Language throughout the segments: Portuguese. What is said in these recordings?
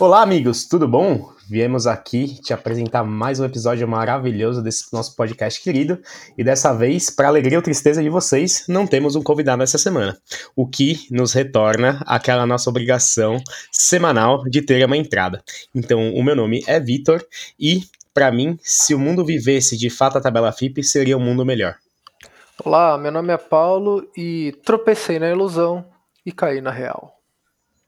Olá, amigos, tudo bom? Viemos aqui te apresentar mais um episódio maravilhoso desse nosso podcast querido. E dessa vez, para alegria ou tristeza de vocês, não temos um convidado essa semana. O que nos retorna àquela nossa obrigação semanal de ter uma entrada. Então, o meu nome é Vitor e, para mim, se o mundo vivesse de fato a tabela FIP, seria um mundo melhor. Olá, meu nome é Paulo e tropecei na ilusão e caí na real.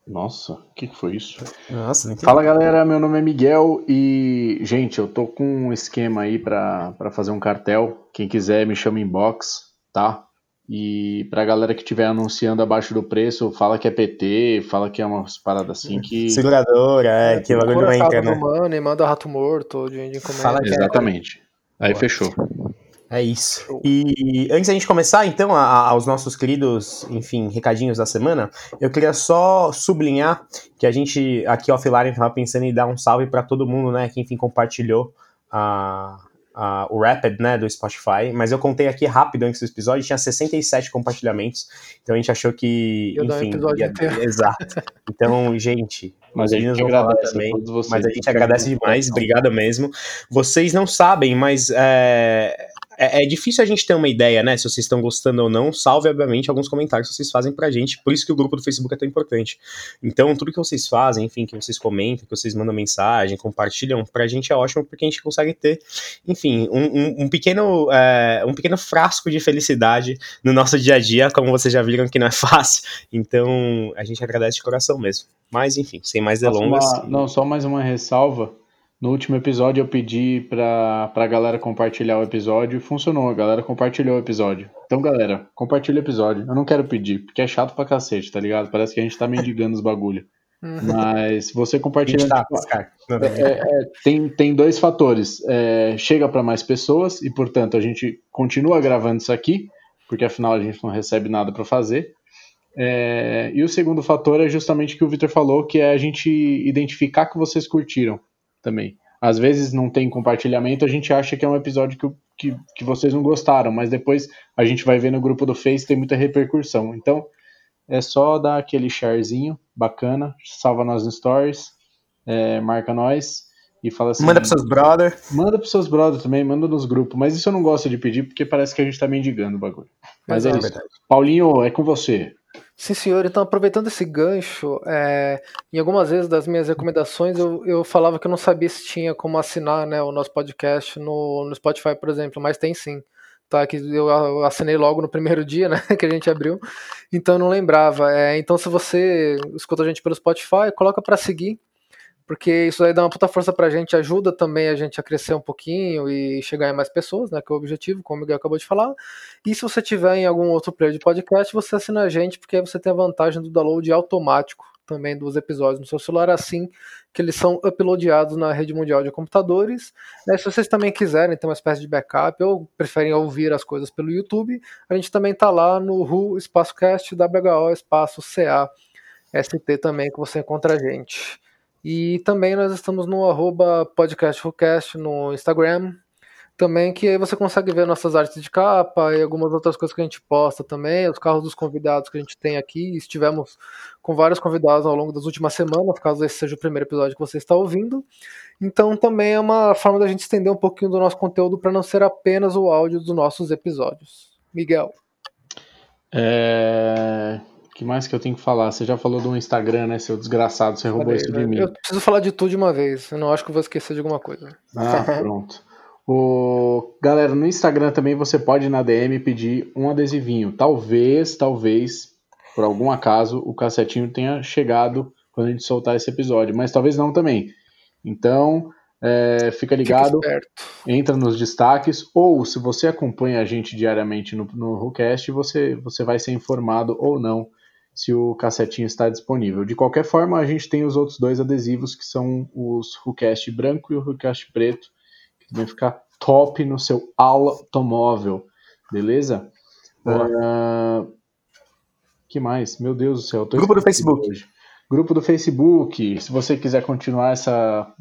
Nossa, o que, que foi isso? Nossa, não Fala galera, meu nome é Miguel e, gente, eu tô com um esquema aí pra, pra fazer um cartel. Quem quiser me chama inbox, tá? E pra galera que estiver anunciando abaixo do preço, fala que é PT, fala que é umas paradas assim que. Seguradora, é, que o bagulho não entra, né? Mano, e manda rato morto de, encomenda. Fala que é- Exatamente. Aí fechou. É isso. E antes da gente começar, então, a- a- aos nossos queridos, enfim, recadinhos da semana, eu queria só sublinhar que a gente, aqui offline, estava pensando em dar um salve para todo mundo, né, que, enfim, compartilhou a, a- o Rapid, né, do Spotify, mas eu contei aqui rápido antes do episódio, tinha 67 compartilhamentos, então a gente achou que, Ia um enfim... episódio inteiro. Exato. Então, gente, Mas os a meninos gente vão falar também. Mas a gente agradece demais, obrigado mesmo. Vocês não sabem, mas é, é, é difícil a gente ter uma ideia, né? Se vocês estão gostando ou não, salve, obviamente, alguns comentários que vocês fazem pra gente. Por isso que o grupo do Facebook é tão importante. Então, tudo que vocês fazem, enfim, que vocês comentam, que vocês mandam mensagem, compartilham, pra gente é ótimo porque a gente consegue ter, enfim, um, um- um pequeno, é, um pequeno frasco de felicidade no nosso dia a dia, como vocês já viram que não é fácil. Então, a gente agradece de coração mesmo. Mas, enfim, sem mais delongas. uma- não, só mais uma ressalva. No último episódio eu pedi pra, pra galera compartilhar o episódio e funcionou. A galera compartilhou o episódio. Então, galera, compartilha o episódio. Eu não quero pedir, porque é chato pra cacete, tá ligado? Parece que a gente tá mendigando os bagulho. Mas se você compartilha. tá, tipo, é, é, tem, tem dois fatores. É, chega para mais pessoas e, portanto, a gente continua gravando isso aqui, porque afinal a gente não recebe nada para fazer. É, e o segundo fator é justamente o que o Victor falou, que é a gente identificar que vocês curtiram também. Às vezes não tem compartilhamento, a gente acha que é um episódio que, que, que vocês não gostaram, mas depois a gente vai ver no grupo do Face tem muita repercussão. Então é só dar aquele sharezinho bacana, salva nós no Stories, é, marca nós e fala assim. Manda pros seus brother. Manda pros seus brothers também, manda nos grupos. Mas isso eu não gosto de pedir porque parece que a gente tá mendigando o bagulho. Mas é Exato. isso. Paulinho, é com você. Sim, senhor. Então, aproveitando esse gancho, é, em algumas vezes das minhas recomendações, eu, eu falava que eu não sabia se tinha como assinar né, o nosso podcast no, no Spotify, por exemplo, mas tem sim. Tá, que eu assinei logo no primeiro dia, né, que a gente abriu, então eu não lembrava. É, então, se você escuta a gente pelo Spotify, coloca para seguir, porque isso aí dá uma puta força pra gente, ajuda também a gente a crescer um pouquinho e chegar em mais pessoas, né, que é o objetivo, como o Miguel acabou de falar. E se você tiver em algum outro player de podcast, você assina a gente, porque aí você tem a vantagem do download automático também dos episódios no seu celular, assim que eles são uploadados na rede mundial de computadores. Né, se vocês também quiserem ter uma espécie de backup ou preferem ouvir as coisas pelo YouTube, a gente também tá lá no Ru Espaço Cast, WHO Espaço CA ST também, que você encontra a gente. E também nós estamos no arroba no Instagram, também que aí você consegue ver nossas artes de capa e algumas outras coisas que a gente posta também, os carros dos convidados que a gente tem aqui. Estivemos com vários convidados ao longo das últimas semanas, caso esse seja o primeiro episódio que você está ouvindo. Então também é uma forma da gente estender um pouquinho do nosso conteúdo para não ser apenas o áudio dos nossos episódios. Miguel. É... O que mais que eu tenho que falar? Você já falou do Instagram, né, seu desgraçado? Você roubou isso de mim. Eu preciso falar de tudo de uma vez. Eu não acho que eu vou esquecer de alguma coisa. Ah, pronto. O... Galera, no Instagram também você pode ir na DM pedir um adesivinho. Talvez, talvez, por algum acaso, o cassetinho tenha chegado quando a gente soltar esse episódio, mas talvez não também. Então, é, fica ligado, Fica entra nos destaques, ou se você acompanha a gente diariamente no, no WhoCast, você, você vai ser informado ou não se o cassetinho está disponível. De qualquer forma, a gente tem os outros dois adesivos, que são os WhoCast branco e o WhoCast preto, que também fica top no seu automóvel, beleza? Ah, que mais? Meu Deus do céu. Grupo do Facebook. hoje. Grupo do Facebook. Se você quiser continuar essa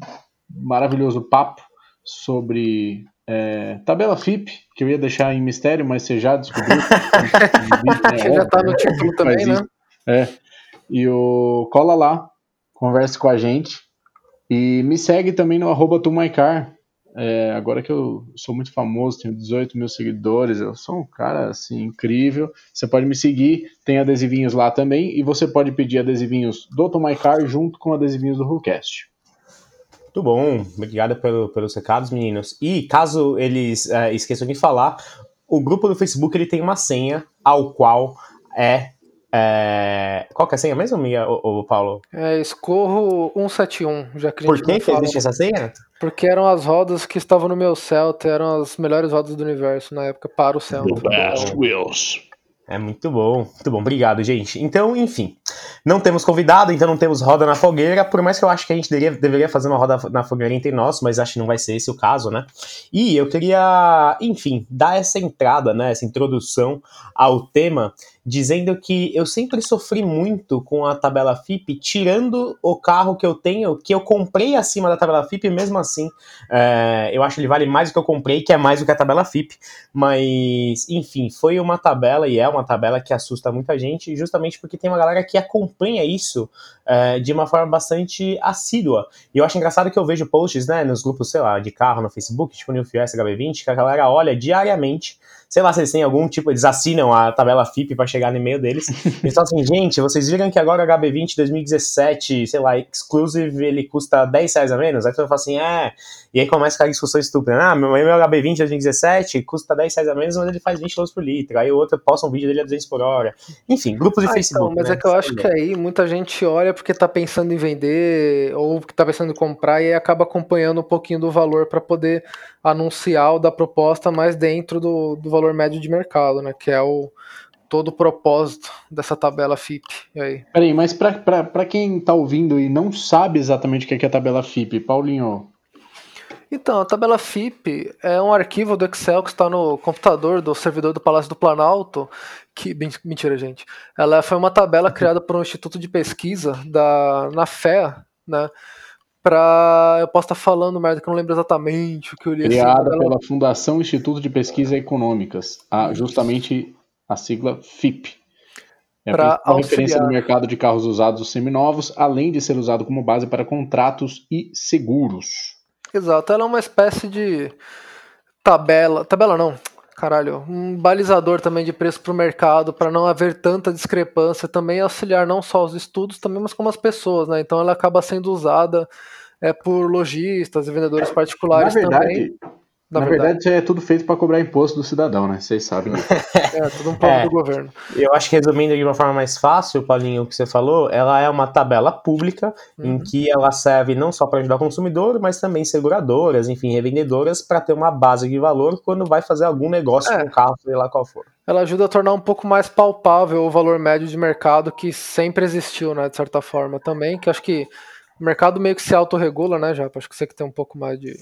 maravilhoso papo sobre É, tabela FIP, que eu ia deixar em mistério, mas você já descobriu. é, já tá no título também, né? É. E o cola lá, converse com a gente. E me segue também no arroba. É, agora que eu sou muito famoso, tenho 18 mil seguidores, eu sou um cara assim incrível. Você pode me seguir, tem adesivinhos lá também, e você pode pedir adesivinhos do Tomaicar junto com adesivinhos do Hulkcast. Muito bom, obrigado pelo, pelos recados, meninos. E caso eles é, esqueçam de falar, o grupo do Facebook ele tem uma senha ao qual é é... Qual que é a senha mesmo, Mia, o, Paulo? É Escorro 171, já que Por que, que existe essa senha? Porque eram as rodas que estavam no meu Celta, eram as melhores rodas do universo na época para o Celta. The best wheels. É muito bom, muito bom. Obrigado, gente. Então, enfim, não temos convidado, então não temos roda na fogueira, por mais que eu acho que a gente deveria, deveria fazer uma roda na fogueira entre nós, mas acho que não vai ser esse o caso, né? E eu queria, enfim, dar essa entrada, né, essa introdução ao tema dizendo que eu sempre sofri muito com a tabela FIP, tirando o carro que eu tenho, que eu comprei acima da tabela FIP, mesmo assim, é, eu acho que ele vale mais do que eu comprei, que é mais do que a tabela FIP, mas, enfim, foi uma tabela e é uma tabela que assusta muita gente, justamente porque tem uma galera que acompanha isso é, de uma forma bastante assídua, e eu acho engraçado que eu vejo posts, né, nos grupos, sei lá, de carro no Facebook, tipo no Fiesta HB20, que a galera olha diariamente sei lá se eles têm algum tipo, eles assinam a tabela FIP para chegar no e-mail deles. Eles falam assim, gente, vocês viram que agora o HB20 2017, sei lá, exclusive, ele custa 10 reais a menos? Aí tu fala assim, é. E aí começa aquela discussão estúpida, ah, meu, meu HB20 2017 custa 10 reais a menos, mas ele faz 20 km por litro. Aí o outro posta um vídeo dele a 200 por hora. Enfim, grupos de ah, Facebook. Então, mas né? é que eu acho que aí muita gente olha porque tá pensando em vender ou que tá pensando em comprar e aí acaba acompanhando um pouquinho do valor para poder anunciar o da proposta mais dentro do, do valor médio de mercado, né? Que é o todo o propósito dessa tabela FIP. E aí? Peraí, mas para quem está ouvindo e não sabe exatamente o que é, a tabela FIP, Paulinho. Então, a tabela FIP é um arquivo do Excel que está no computador do servidor do Palácio do Planalto. Que, mentira, gente. Ela foi uma tabela criada por um instituto de pesquisa da, na FEA, né? Pra. Eu posso estar falando merda que eu não lembro exatamente o que eu li. Criada assim, pela Fundação Instituto de Pesquisa Econômicas, a, justamente a sigla FIP. É para a referência no mercado de carros usados seminovos, além de ser usado como base para contratos e seguros. Exato, ela é uma espécie de tabela, tabela não, caralho, um balizador também de preço para o mercado, para não haver tanta discrepância, também auxiliar não só os estudos, também, mas como as pessoas, né? Então ela acaba sendo usada é, por lojistas e vendedores particulares Na verdade, também. Na, Na verdade, verdade, é tudo feito para cobrar imposto do cidadão, né? Vocês sabem. é, tudo um plano é, do governo. Eu acho que resumindo de uma forma mais fácil, Paulinho, o que você falou, ela é uma tabela pública uhum. em que ela serve não só para ajudar o consumidor, mas também seguradoras, enfim, revendedoras, para ter uma base de valor quando vai fazer algum negócio é. com o carro, sei lá qual for. Ela ajuda a tornar um pouco mais palpável o valor médio de mercado que sempre existiu, né, de certa forma também, que acho que o mercado meio que se autorregula, né, já Acho que você que tem um pouco mais de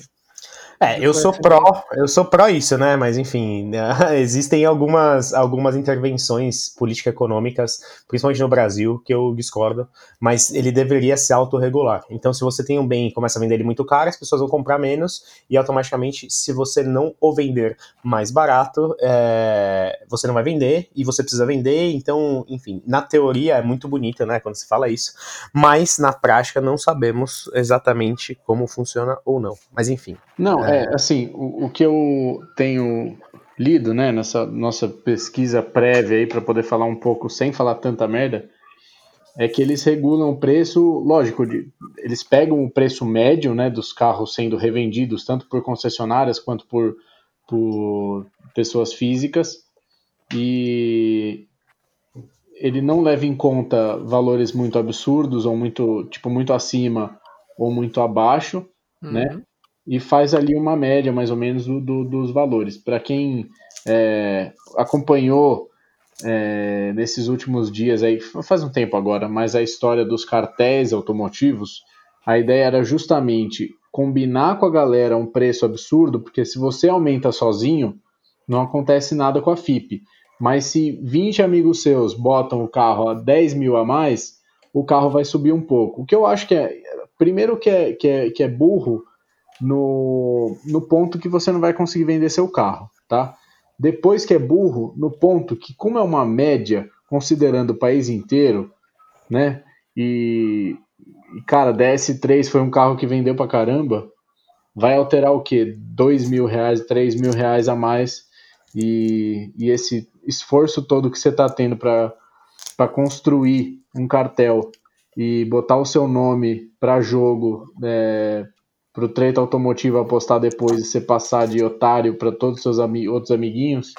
é, eu sou pró, eu sou pró isso, né? Mas enfim, existem algumas, algumas intervenções político-econômicas, principalmente no Brasil, que eu discordo, mas ele deveria se autorregular. Então, se você tem um bem e começa a vender ele muito caro, as pessoas vão comprar menos, e automaticamente, se você não o vender mais barato, é, você não vai vender, e você precisa vender, então, enfim, na teoria é muito bonita, né, quando se fala isso, mas na prática não sabemos exatamente como funciona ou não. Mas enfim. Não, é, assim, o, o, que eu tenho lido, né, nessa nossa pesquisa prévia aí para poder falar um pouco sem falar tanta merda, é que eles regulam o preço, lógico, de, eles pegam o preço médio, né, dos carros sendo revendidos tanto por concessionárias quanto por, por pessoas físicas e ele não leva em conta valores muito absurdos ou muito tipo muito acima ou muito abaixo, né? uhum. né? E faz ali uma média mais ou menos do, do, dos valores. Para quem é, acompanhou é, nesses últimos dias, aí, faz um tempo agora, mas a história dos cartéis automotivos, a ideia era justamente combinar com a galera um preço absurdo, porque se você aumenta sozinho, não acontece nada com a FIP. Mas se 20 amigos seus botam o carro a 10 mil a mais, o carro vai subir um pouco. O que eu acho que é. Primeiro que é, que é, que é burro no, no ponto que você não vai conseguir vender seu carro, tá? Depois que é burro, no ponto que, como é uma média, considerando o país inteiro, né? E, cara, DS3 foi um carro que vendeu pra caramba, vai alterar o quê? Dois mil reais, três mil reais a mais e, e esse esforço todo que você está tendo para construir um cartel e botar o seu nome para jogo, é, para o treta automotivo apostar depois e você passar de otário para todos os seus ami outros amiguinhos,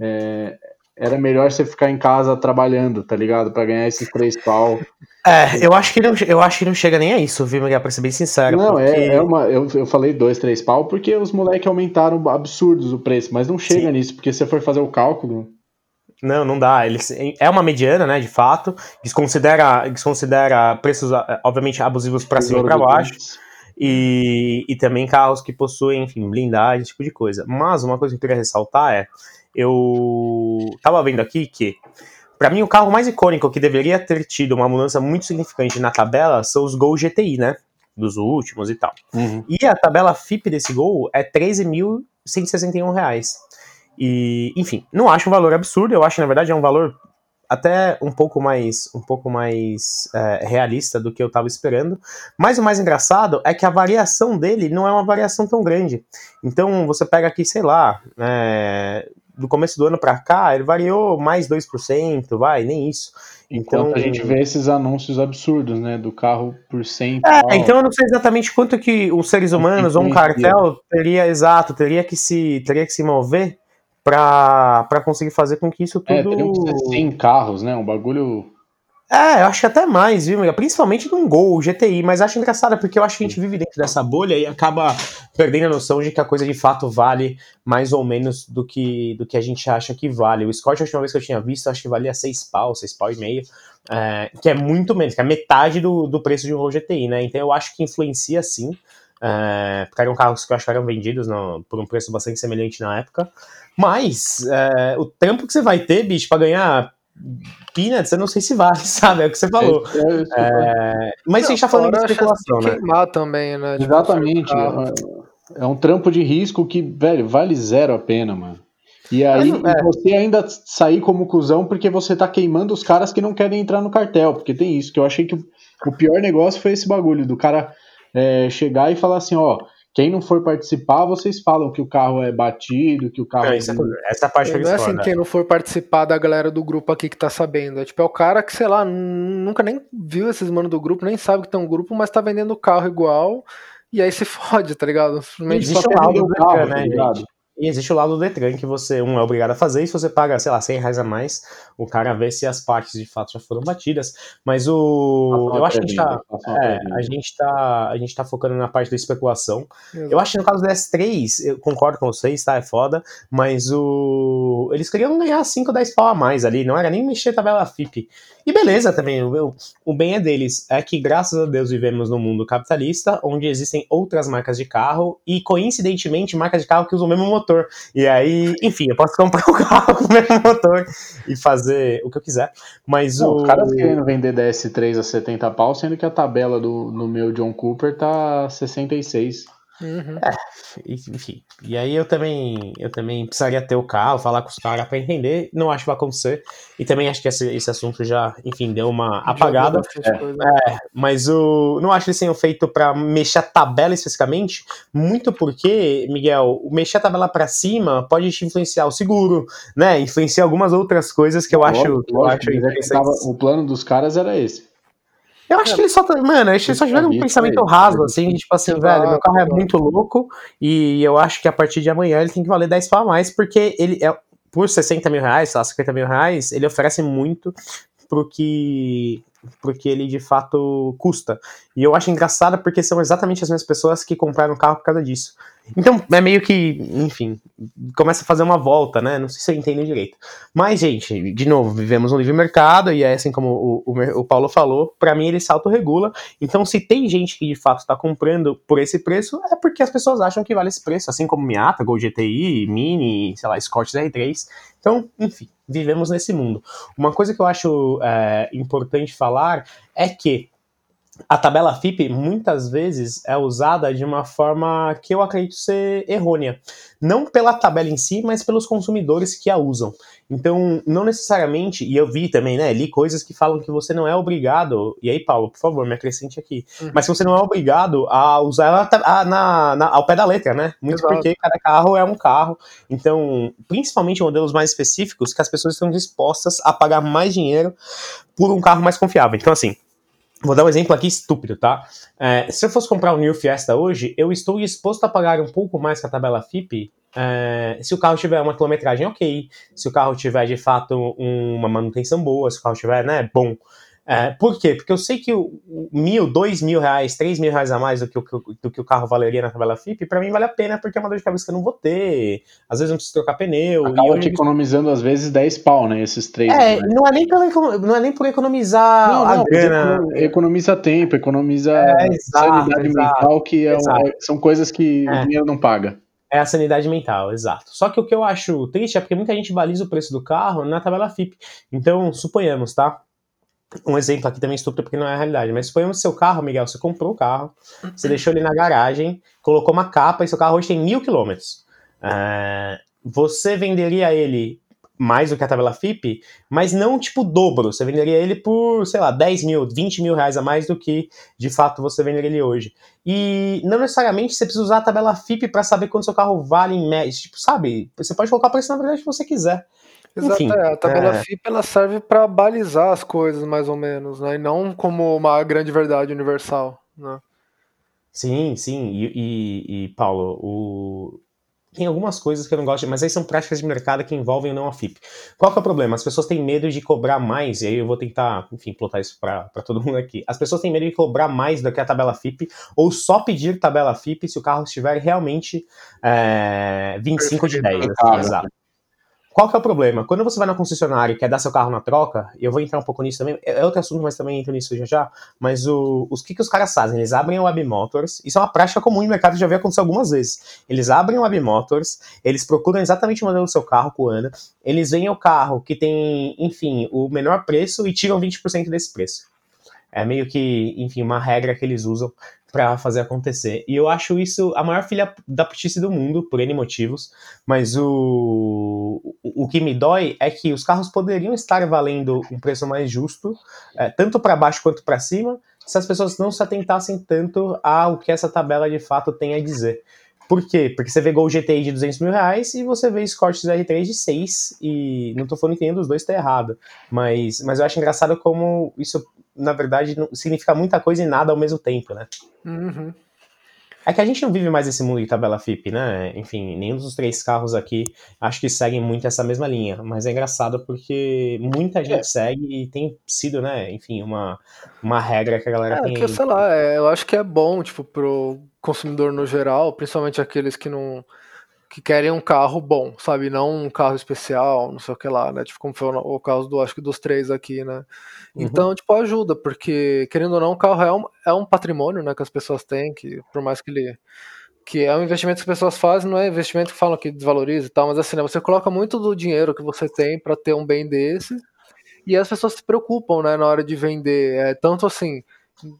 é, era melhor você ficar em casa trabalhando, tá ligado? Para ganhar esses três pau. É, eu acho que não, eu acho que não chega nem a isso, viu, Miguel, pra ser bem sincero. Não, é, porque... é, é, uma. Eu, eu falei dois, três pau porque os moleques aumentaram absurdos o preço, mas não chega Sim. nisso, porque se você for fazer o cálculo. Não, não dá. Eles, é uma mediana, né, de fato. Desconsidera, desconsidera preços, obviamente, abusivos para cima e para baixo. E, e também carros que possuem, enfim, blindagem, esse tipo de coisa. Mas uma coisa que eu queria ressaltar é eu tava vendo aqui que, para mim, o carro mais icônico que deveria ter tido uma mudança muito significante na tabela são os Gol GTI, né? Dos últimos e tal. Uhum. E a tabela FIP desse Gol é 13.161 reais. E, enfim, não acho um valor absurdo, eu acho, na verdade, é um valor até um pouco mais um pouco mais é, realista do que eu estava esperando. Mas o mais engraçado é que a variação dele não é uma variação tão grande. Então você pega aqui, sei lá, é, do começo do ano para cá, ele variou mais 2%, vai, nem isso. Enquanto então, a gente vê esses anúncios absurdos, né, do carro por 100 É, então eu não sei exatamente quanto que os seres humanos ou um cartel teria, exato, teria que se, teria que se mover para conseguir fazer com que isso tudo... É, teriam que ser 100 carros, né, um bagulho é, eu acho que até mais, viu, Principalmente num Gol, GTI, mas acho engraçado porque eu acho que a gente vive dentro dessa bolha e acaba perdendo a noção de que a coisa de fato vale mais ou menos do que, do que a gente acha que vale. O Scott, a última vez que eu tinha visto, acho que valia 6 pau, 6 pau e meio, é, que é muito menos, que é metade do, do preço de um Gol GTI, né? Então eu acho que influencia sim. É, porque eram carros que eu acho que eram vendidos no, por um preço bastante semelhante na época. Mas é, o tempo que você vai ter, bicho, pra ganhar Peanuts, eu não sei se vale, sabe? É o que você falou. É, é, mas não, a gente tá falando de especulação, né? queimar também, né? Tipo, Exatamente. É, é um trampo de risco que, velho, vale zero a pena, mano. E aí é. você ainda sair como cuzão porque você tá queimando os caras que não querem entrar no cartel, porque tem isso, que eu achei que o pior negócio foi esse bagulho do cara é, chegar e falar assim, ó, quem não for participar, vocês falam que o carro é batido, que o carro. É, essa, essa parte não é assim, quem não for participar da galera do grupo aqui que tá sabendo. É tipo, é o cara que, sei lá, nunca nem viu esses manos do grupo, nem sabe que tem um grupo, mas tá vendendo carro igual. E aí se fode, tá ligado? Simplesmente Existe um lado do carro, né, tá gente? E existe o lado do Detran que você, um, é obrigado a fazer, e se você paga, sei lá, 100 reais a mais, o cara vê se as partes de fato já foram batidas. Mas o. Eu acho que a gente tá. É, a gente tá. A gente tá focando na parte da especulação. Exato. Eu acho que no caso do S3, eu concordo com vocês, tá? É foda. Mas o. Eles queriam ganhar 5, 10 pau a mais ali, não era nem mexer a tabela FIP. E beleza também, o, o bem é deles. É que, graças a Deus, vivemos num mundo capitalista, onde existem outras marcas de carro, e coincidentemente, marcas de carro que usam o mesmo motor. E aí, enfim, eu posso comprar um carro com o mesmo motor e fazer o que eu quiser. Mas Não, o. Os caras querendo vender DS3 a 70 pau, sendo que a tabela do, no meu John Cooper tá 66. Uhum. É, enfim. E aí eu também, eu também precisaria ter o carro, falar com os caras para entender. Não acho que vai acontecer. E também acho que esse, esse assunto já, enfim, deu uma apagada. É, é, mas o, não acho que eles tenham feito para mexer a tabela especificamente, muito porque, Miguel, mexer a tabela para cima pode te influenciar o seguro, né? Influenciar algumas outras coisas que eu acho, lógico, eu acho é o plano dos caras era esse. Eu acho é. que eles só. Mano, eles só tiveram um pensamento raso, assim, tipo assim, velho, meu carro é muito louco e eu acho que a partir de amanhã ele tem que valer 10 pau a mais, porque ele é. Por 60 mil reais, sei lá, 50 mil reais, ele oferece muito pro que porque ele de fato custa. E eu acho engraçado porque são exatamente as mesmas pessoas que compraram o carro por causa disso. Então é meio que, enfim, começa a fazer uma volta, né? Não sei se eu entendo direito. Mas, gente, de novo, vivemos um livre mercado e é assim como o, o, o Paulo falou, para mim ele se autorregula. Então, se tem gente que de fato está comprando por esse preço, é porque as pessoas acham que vale esse preço, assim como Miata, Gol GTI, Mini, sei lá, Scott R3. Então, enfim, vivemos nesse mundo. Uma coisa que eu acho é, importante falar é que a tabela FIP muitas vezes é usada de uma forma que eu acredito ser errônea. Não pela tabela em si, mas pelos consumidores que a usam. Então, não necessariamente, e eu vi também, né, li coisas que falam que você não é obrigado, e aí, Paulo, por favor, me acrescente aqui, uhum. mas que você não é obrigado a usar ela na, na, ao pé da letra, né? Muito Exato. porque cada carro é um carro. Então, principalmente modelos mais específicos, que as pessoas estão dispostas a pagar mais dinheiro por um carro mais confiável. Então, assim, Vou dar um exemplo aqui estúpido, tá? É, se eu fosse comprar um New Fiesta hoje, eu estou disposto a pagar um pouco mais que a tabela FIP é, se o carro tiver uma quilometragem ok, se o carro tiver de fato uma manutenção boa, se o carro tiver né, bom. É, por quê? Porque eu sei que o, mil, dois mil reais, três mil reais a mais do que, o, do que o carro valeria na tabela FIP, para mim vale a pena, porque é uma dor de cabeça que eu não vou ter. Às vezes eu não preciso trocar pneu. Acaba e eu te economizando, às vezes, 10 pau, né? Esses três. É, né? não, é nem por, não é nem por economizar não, a não, grana. Economiza tempo, economiza é, exato, sanidade exato, mental, que é, é, são coisas que o é. dinheiro não paga. É a sanidade mental, exato. Só que o que eu acho triste é porque muita gente baliza o preço do carro na tabela FIP. Então, suponhamos, tá? Um exemplo aqui também estúpido porque não é a realidade, mas suponhamos seu carro, Miguel, você comprou o carro, você deixou ele na garagem, colocou uma capa e seu carro hoje tem mil quilômetros. Uh, você venderia ele mais do que a tabela FIP, mas não tipo dobro. Você venderia ele por, sei lá, 10 mil, 20 mil reais a mais do que de fato você venderia ele hoje. E não necessariamente você precisa usar a tabela FIP para saber quanto seu carro vale em média. Tipo, sabe? Você pode colocar o preço na verdade que você quiser. Exato, Enfim, é, a tabela é... FIP ela serve para balizar as coisas, mais ou menos, né? E não como uma grande verdade universal, né? Sim, sim. E, e, e, Paulo, o... tem algumas coisas que eu não gosto, mas aí são práticas de mercado que envolvem não a FIP. Qual que é o problema? As pessoas têm medo de cobrar mais, e aí eu vou tentar, enfim, plotar isso para todo mundo aqui. As pessoas têm medo de cobrar mais do que a tabela FIP, ou só pedir tabela FIP se o carro estiver realmente é, 25 de 10. Assim, exato. Qual que é o problema? Quando você vai na concessionária e quer dar seu carro na troca, e eu vou entrar um pouco nisso também, é outro assunto, mas também entro nisso já já, mas o, os que, que os caras fazem? Eles abrem o Web Motors, isso é uma prática comum no mercado, já vi acontecer algumas vezes. Eles abrem o Web Motors, eles procuram exatamente o modelo do seu carro com ANA, eles veem o carro que tem, enfim, o menor preço e tiram 20% desse preço. É meio que, enfim, uma regra que eles usam para fazer acontecer. E eu acho isso a maior filha da putice do mundo, por N motivos, mas o, o, que me dói é que os carros poderiam estar valendo um preço mais justo, é, tanto para baixo quanto para cima, se as pessoas não se atentassem tanto ao que essa tabela de fato tem a dizer. Por quê? Porque você vê Gol GTI de 200 mil reais e você vê Escort R3 de 6 e não tô falando que nenhum dos dois tá errado, mas, mas eu acho engraçado como isso na verdade, significa muita coisa e nada ao mesmo tempo, né? Uhum. É que a gente não vive mais esse mundo de tabela FIP, né? Enfim, nenhum dos três carros aqui acho que seguem muito essa mesma linha. Mas é engraçado porque muita gente é. segue e tem sido, né? Enfim, uma, uma regra que a galera é, tem. Que, sei lá, é, eu acho que é bom, tipo, pro consumidor no geral, principalmente aqueles que não que querem um carro bom, sabe? Não um carro especial, não sei o que lá, né? Tipo, como foi o caso do, acho que dos três aqui, né? Uhum. Então, tipo, ajuda, porque, querendo ou não, o carro é um, é um patrimônio, né, que as pessoas têm, que por mais que ele que é um investimento que as pessoas fazem, não é investimento que falam que desvaloriza e tal, mas assim, né, você coloca muito do dinheiro que você tem para ter um bem desse, e as pessoas se preocupam, né, na hora de vender, é, tanto assim,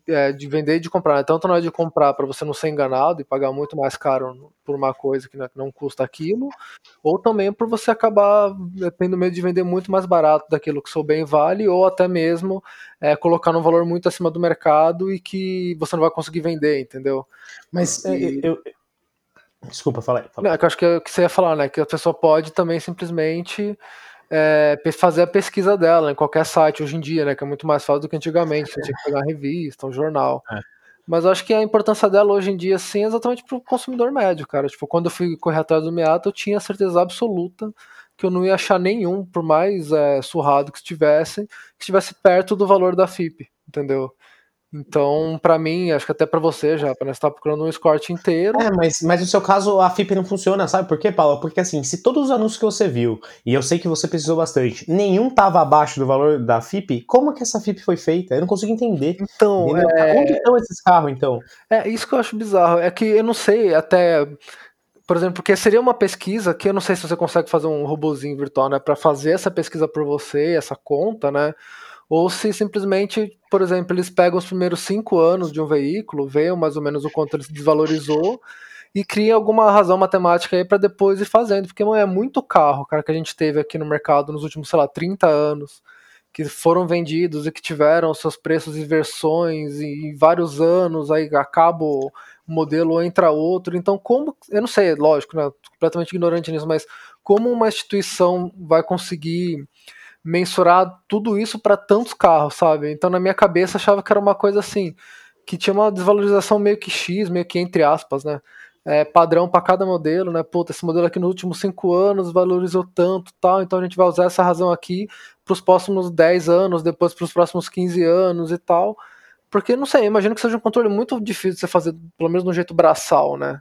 é, de vender e de comprar. Né? Tanto não é de comprar para você não ser enganado e pagar muito mais caro por uma coisa que não custa aquilo, ou também por você acabar é, tendo medo de vender muito mais barato daquilo que seu bem vale, ou até mesmo é, colocar um valor muito acima do mercado e que você não vai conseguir vender, entendeu? Mas e... eu, eu... Desculpa, fala aí. Fala. Não, é que eu acho que, é o que você ia falar, né? Que a pessoa pode também simplesmente é, fazer a pesquisa dela em qualquer site hoje em dia, né? Que é muito mais fácil do que antigamente. Você tinha que pegar uma revista, um jornal. É. Mas eu acho que a importância dela hoje em dia, sim, é exatamente para o consumidor médio, cara. Tipo, quando eu fui correr atrás do Miata, eu tinha certeza absoluta que eu não ia achar nenhum, por mais é, surrado que estivesse, que estivesse perto do valor da FIP, entendeu? Então, para mim, acho que até para você já, para nós estar tá procurando um escort inteiro. É, mas, mas no seu caso a FIP não funciona, sabe por quê, Paulo? Porque assim, se todos os anúncios que você viu, e eu sei que você precisou bastante, nenhum tava abaixo do valor da FIP, como que essa FIP foi feita? Eu não consigo entender. Então, é... onde estão esses carros, então? É, isso que eu acho bizarro. É que eu não sei até por exemplo, porque seria uma pesquisa que eu não sei se você consegue fazer um robozinho virtual, né, para fazer essa pesquisa por você, essa conta, né? Ou se simplesmente, por exemplo, eles pegam os primeiros cinco anos de um veículo, veem mais ou menos o quanto ele se desvalorizou e criam alguma razão matemática aí para depois ir fazendo, porque é muito carro, cara, que a gente teve aqui no mercado nos últimos, sei lá, 30 anos, que foram vendidos e que tiveram seus preços e versões em vários anos, aí acaba o modelo entra outro. Então, como, eu não sei, lógico, né, completamente ignorante nisso, mas como uma instituição vai conseguir mensurar tudo isso para tantos carros, sabe? Então, na minha cabeça, achava que era uma coisa assim, que tinha uma desvalorização meio que X, meio que entre aspas, né? É, padrão para cada modelo, né? Puta, esse modelo aqui nos últimos cinco anos valorizou tanto, tal, então a gente vai usar essa razão aqui para os próximos 10 anos, depois para os próximos 15 anos e tal. Porque, não sei, imagino que seja um controle muito difícil de você fazer, pelo menos no jeito braçal, né?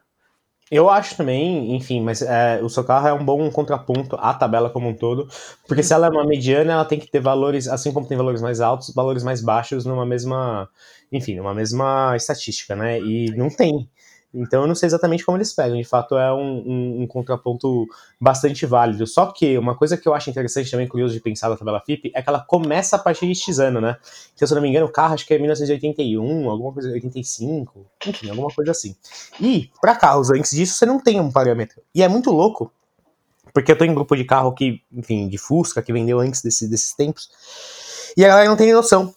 Eu acho também, enfim, mas é, o carro é um bom contraponto à tabela como um todo, porque se ela é uma mediana, ela tem que ter valores, assim como tem valores mais altos, valores mais baixos numa mesma, enfim, numa mesma estatística, né? E não tem. Então eu não sei exatamente como eles pegam. De fato, é um, um, um, contraponto bastante válido. Só que uma coisa que eu acho interessante também, curioso de pensar da tabela FIP, é que ela começa a partir de ano, né? Então, se eu não me engano, o carro acho que é 1981, alguma coisa, 85, enfim, alguma coisa assim. E, para carros antes disso, você não tem um parâmetro. E é muito louco, porque eu tô em um grupo de carro que, enfim, de Fusca, que vendeu antes desse, desses tempos, e a galera não tem noção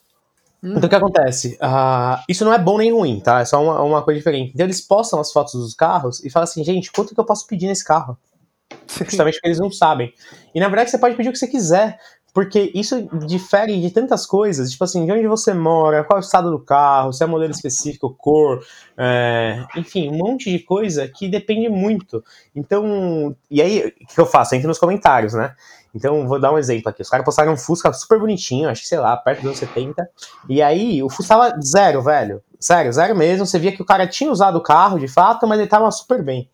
Hum. Então o que acontece? Uh, isso não é bom nem ruim, tá? É só uma, uma coisa diferente. Então eles postam as fotos dos carros e falam assim, gente, quanto que eu posso pedir nesse carro? Justamente porque eles não sabem. E na verdade você pode pedir o que você quiser. Porque isso difere de tantas coisas, tipo assim, de onde você mora, qual é o estado do carro, se é modelo específico, cor, é, enfim, um monte de coisa que depende muito. Então, e aí, o que eu faço? Entra nos comentários, né? Então, vou dar um exemplo aqui. Os caras postaram um Fusca super bonitinho, acho que, sei lá, perto dos anos 70. E aí, o Fusca tava zero, velho. Sério, zero mesmo. Você via que o cara tinha usado o carro, de fato, mas ele tava super bem.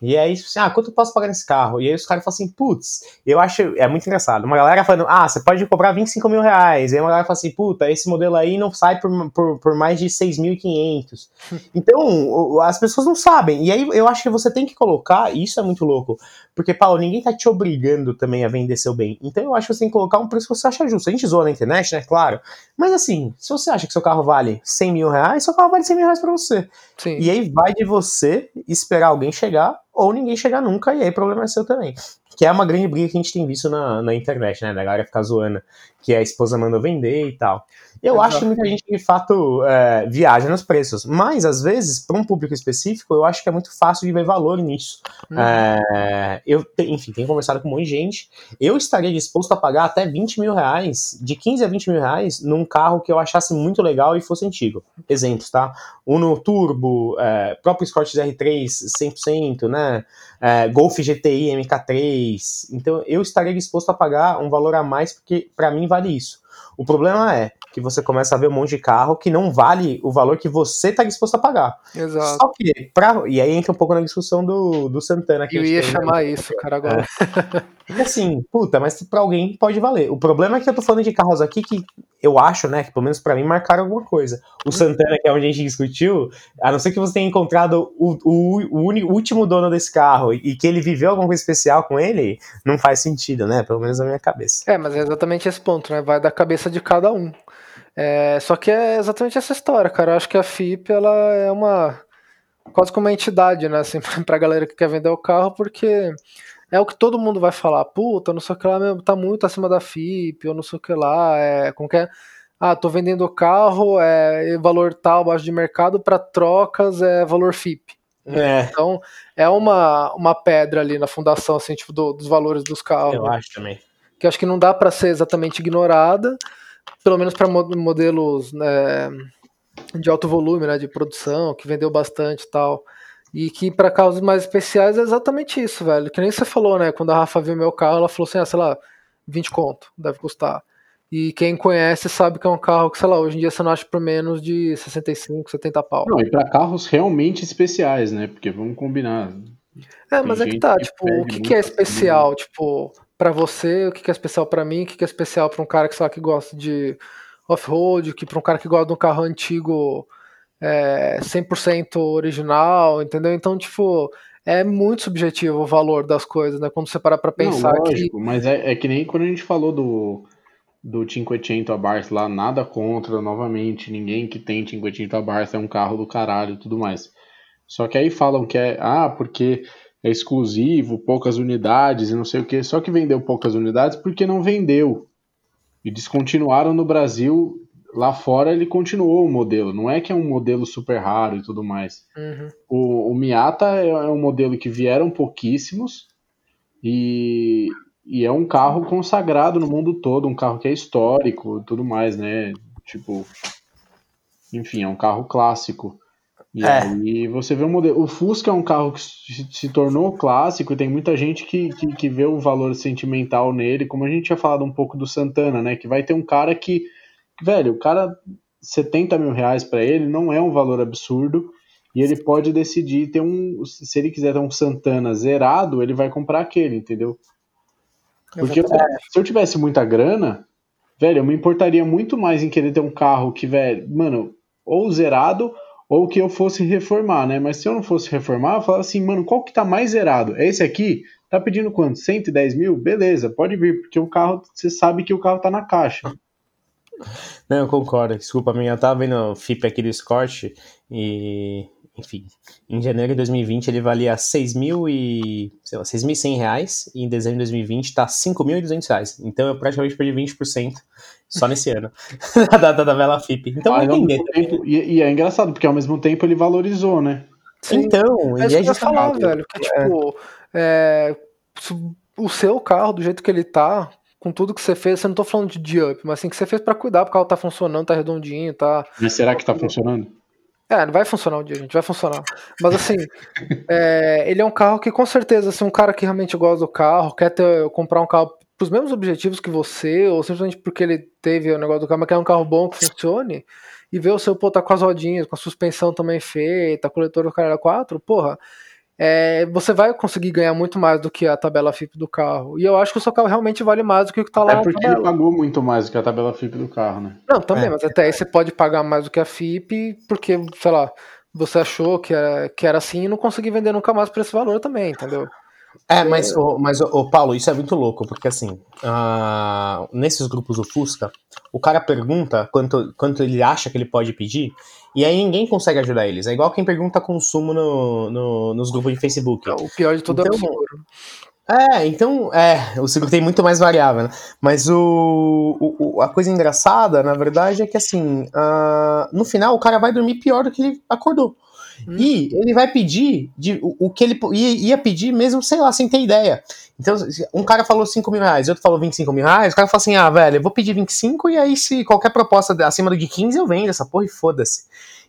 E aí, assim, ah, quanto eu posso pagar nesse carro? E aí os caras falam assim, putz, eu acho, é muito engraçado. Uma galera falando, ah, você pode cobrar 25 mil reais. E aí uma galera fala assim, puta, esse modelo aí não sai por, por, por mais de 6.500. então, as pessoas não sabem. E aí eu acho que você tem que colocar, e isso é muito louco, porque, Paulo, ninguém tá te obrigando também a vender seu bem. Então eu acho que você tem que colocar um preço que você acha justo. A gente zoa na internet, né, claro. Mas assim, se você acha que seu carro vale 100 mil reais, seu carro vale 100 mil reais pra você. Sim. E aí vai de você esperar alguém chegar ou ninguém chegar nunca, e aí o problema é seu também. Que é uma grande briga que a gente tem visto na, na internet, né? Da galera ficar zoando que a esposa mandou vender e tal. Eu Exato. acho que muita gente, de fato, é, viaja nos preços. Mas, às vezes, para um público específico, eu acho que é muito fácil de ver valor nisso. Uhum. É, eu, enfim, tenho conversado com um monte de gente. Eu estaria disposto a pagar até 20 mil reais, de 15 a 20 mil reais, num carro que eu achasse muito legal e fosse antigo. Exemplos, tá? Uno Turbo, é, próprio Scott R3 100%, né? É, Golf GTI MK3. Então, eu estaria disposto a pagar um valor a mais, porque para mim vale isso. O problema é que você começa a ver um monte de carro que não vale o valor que você está disposto a pagar. Exato. Só que, pra, e aí entra um pouco na discussão do, do Santana. Que Eu ia chamar né? isso, cara, agora. É. E assim, puta, mas para alguém pode valer. O problema é que eu tô falando de carros aqui que eu acho, né, que pelo menos para mim marcaram alguma coisa. O Santana, que é onde a gente discutiu, a não ser que você tenha encontrado o, o, o, o último dono desse carro e que ele viveu alguma coisa especial com ele, não faz sentido, né? Pelo menos na minha cabeça. É, mas é exatamente esse ponto, né? Vai da cabeça de cada um. É, só que é exatamente essa história, cara. Eu acho que a FIP ela é uma quase como uma entidade, né, assim, pra galera que quer vender o carro, porque é o que todo mundo vai falar, puta, não sei o que lá, tá muito acima da FIP, ou não sei o que lá, é, como que é, ah, tô vendendo o carro, é valor tal, baixo de mercado, para trocas é valor FIP. É. Então, é uma, uma pedra ali na fundação, assim, tipo, do, dos valores dos carros. Eu acho também. Que acho que não dá para ser exatamente ignorada, pelo menos para modelos né, de alto volume, né, de produção, que vendeu bastante e tal. E que para casos mais especiais é exatamente isso, velho. Que nem você falou, né? Quando a Rafa viu meu carro, ela falou assim: ah, sei lá, 20 conto, deve custar. E quem conhece sabe que é um carro que, sei lá, hoje em dia você não acha por menos de 65, 70 pau. Não, e para carros realmente especiais, né? Porque vamos combinar. É, mas é que tá, tipo, o que, que é especial, tipo, para você, o que, que é especial para mim, o que, que é especial para um cara que, sei lá, que gosta de off-road, que para um cara que gosta de um carro antigo é, 100% original, entendeu? Então, tipo, é muito subjetivo o valor das coisas, né? Quando você parar pra pensar Não, lógico, que... mas é, é que nem quando a gente falou do, do Cinquecento Abarth lá, nada contra, novamente, ninguém que tem Cinquecento Abarth é um carro do caralho e tudo mais. Só que aí falam que é, ah, porque é exclusivo, poucas unidades e não sei o que, só que vendeu poucas unidades porque não vendeu. E descontinuaram no Brasil, lá fora ele continuou o modelo, não é que é um modelo super raro e tudo mais. Uhum. O, o Miata é, é um modelo que vieram pouquíssimos e, e é um carro consagrado no mundo todo, um carro que é histórico tudo mais, né? Tipo, enfim, é um carro clássico. E É. aí você vê o modelo. O Fusca é um carro que se, se tornou clássico e tem muita gente que, que, que vê o valor sentimental nele, como a gente tinha falado um pouco do Santana, né? Que vai ter um cara que, velho, o cara 70 mil reais pra ele não é um valor absurdo e ele pode decidir ter um. Se ele quiser ter um Santana zerado, ele vai comprar aquele, entendeu? Porque se eu tivesse muita grana, velho, eu me importaria muito mais em querer ter um carro que, velho, mano, ou zerado ou que eu fosse reformar, né? Mas se eu não fosse reformar, eu falava assim, mano, qual que tá mais zerado? É esse aqui? Tá pedindo quanto? 110 mil? Beleza, pode vir, porque o carro, você sabe que o carro tá na caixa. Não, eu concordo. Desculpa, minha, eu tava vendo o FIP aqui do Escort e, enfim, em janeiro de 2020 ele valia 6 mil e, sei lá, 6.100 reais e em dezembro de 2020 tá 5.200 reais. Então eu praticamente perdi 20% só nesse ano da, da, da vela FIP. Então ao entender. tempo- e, e é engraçado, porque ao mesmo tempo ele valorizou, né? Sim. Então, É e isso é que eu ia falar, justamente- velho. Que, tipo, é, o seu carro, do jeito que ele tá, com tudo que você fez, você não tô falando de de-up, mas assim, que você fez pra cuidar, pro carro tá funcionando, tá redondinho, tá. Mas será que tá funcionando? É, não vai funcionar um dia, gente, vai funcionar. Mas assim, é, ele é um carro que com certeza, se um cara que realmente gosta do carro, quer ter, comprar um carro pros mesmos objetivos que você, ou simplesmente porque ele teve o negócio do carro, mas quer um carro bom que funcione, e ver o seu, pô, tá com as rodinhas, com a suspensão também feita, coletor do caralho 4, porra, é, você vai conseguir ganhar muito mais do que a tabela FIP do carro. E eu acho que o seu carro realmente vale mais do que o que tá lá É porque ele pagou muito mais do que a tabela FIP do carro, né? Não, também, É. mas até aí você pode pagar mais do que a FIP, porque, sei lá, você achou que era, que era assim e não conseguiu vender nunca mais por esse valor também, entendeu? É, mas, ô, mas ô, Paulo, isso é muito louco, porque assim, ah, nesses grupos do Fusca, o cara pergunta quanto, quanto ele acha que ele pode pedir, e aí ninguém consegue ajudar eles. É igual quem pergunta consumo no, no- nos grupos de Facebook. O pior de tudo é o Então, seguro. É, então, é, o seguro tem muito mais variável, né? Mas o, o- o- a coisa engraçada, na verdade, é que assim, ah, no final o cara vai dormir pior do que ele acordou. Hum. E ele vai pedir de, o, o que ele ia, pedir mesmo, sei lá, sem ter ideia. Então, um cara falou 5 mil reais, outro falou 25 mil reais, o cara fala assim, ah, velho, eu vou pedir 25 e aí se qualquer proposta acima do de 15 eu vendo essa porra e foda-se.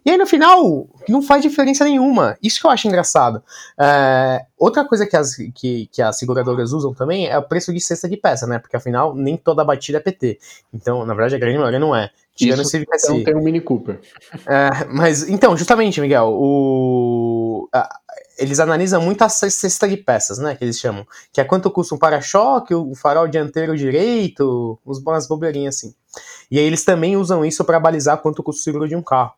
E aí no final, não faz diferença nenhuma. Isso que eu acho engraçado. É, outra coisa que as, que, que as seguradoras usam também é o preço de cesta de peça, né? Porque afinal, nem toda batida é PT. Então, na verdade, a grande maioria não é. Tirando Isso Então SI. tem um Mini Cooper. É, mas, então, justamente, Miguel, o, a- eles analisam muito a ce- cesta de peças, né? Que eles chamam. Que é quanto custa um para-choque, o farol dianteiro direito, uns, umas bobeirinhas assim. E aí eles também usam isso para balizar quanto custa o seguro de um carro.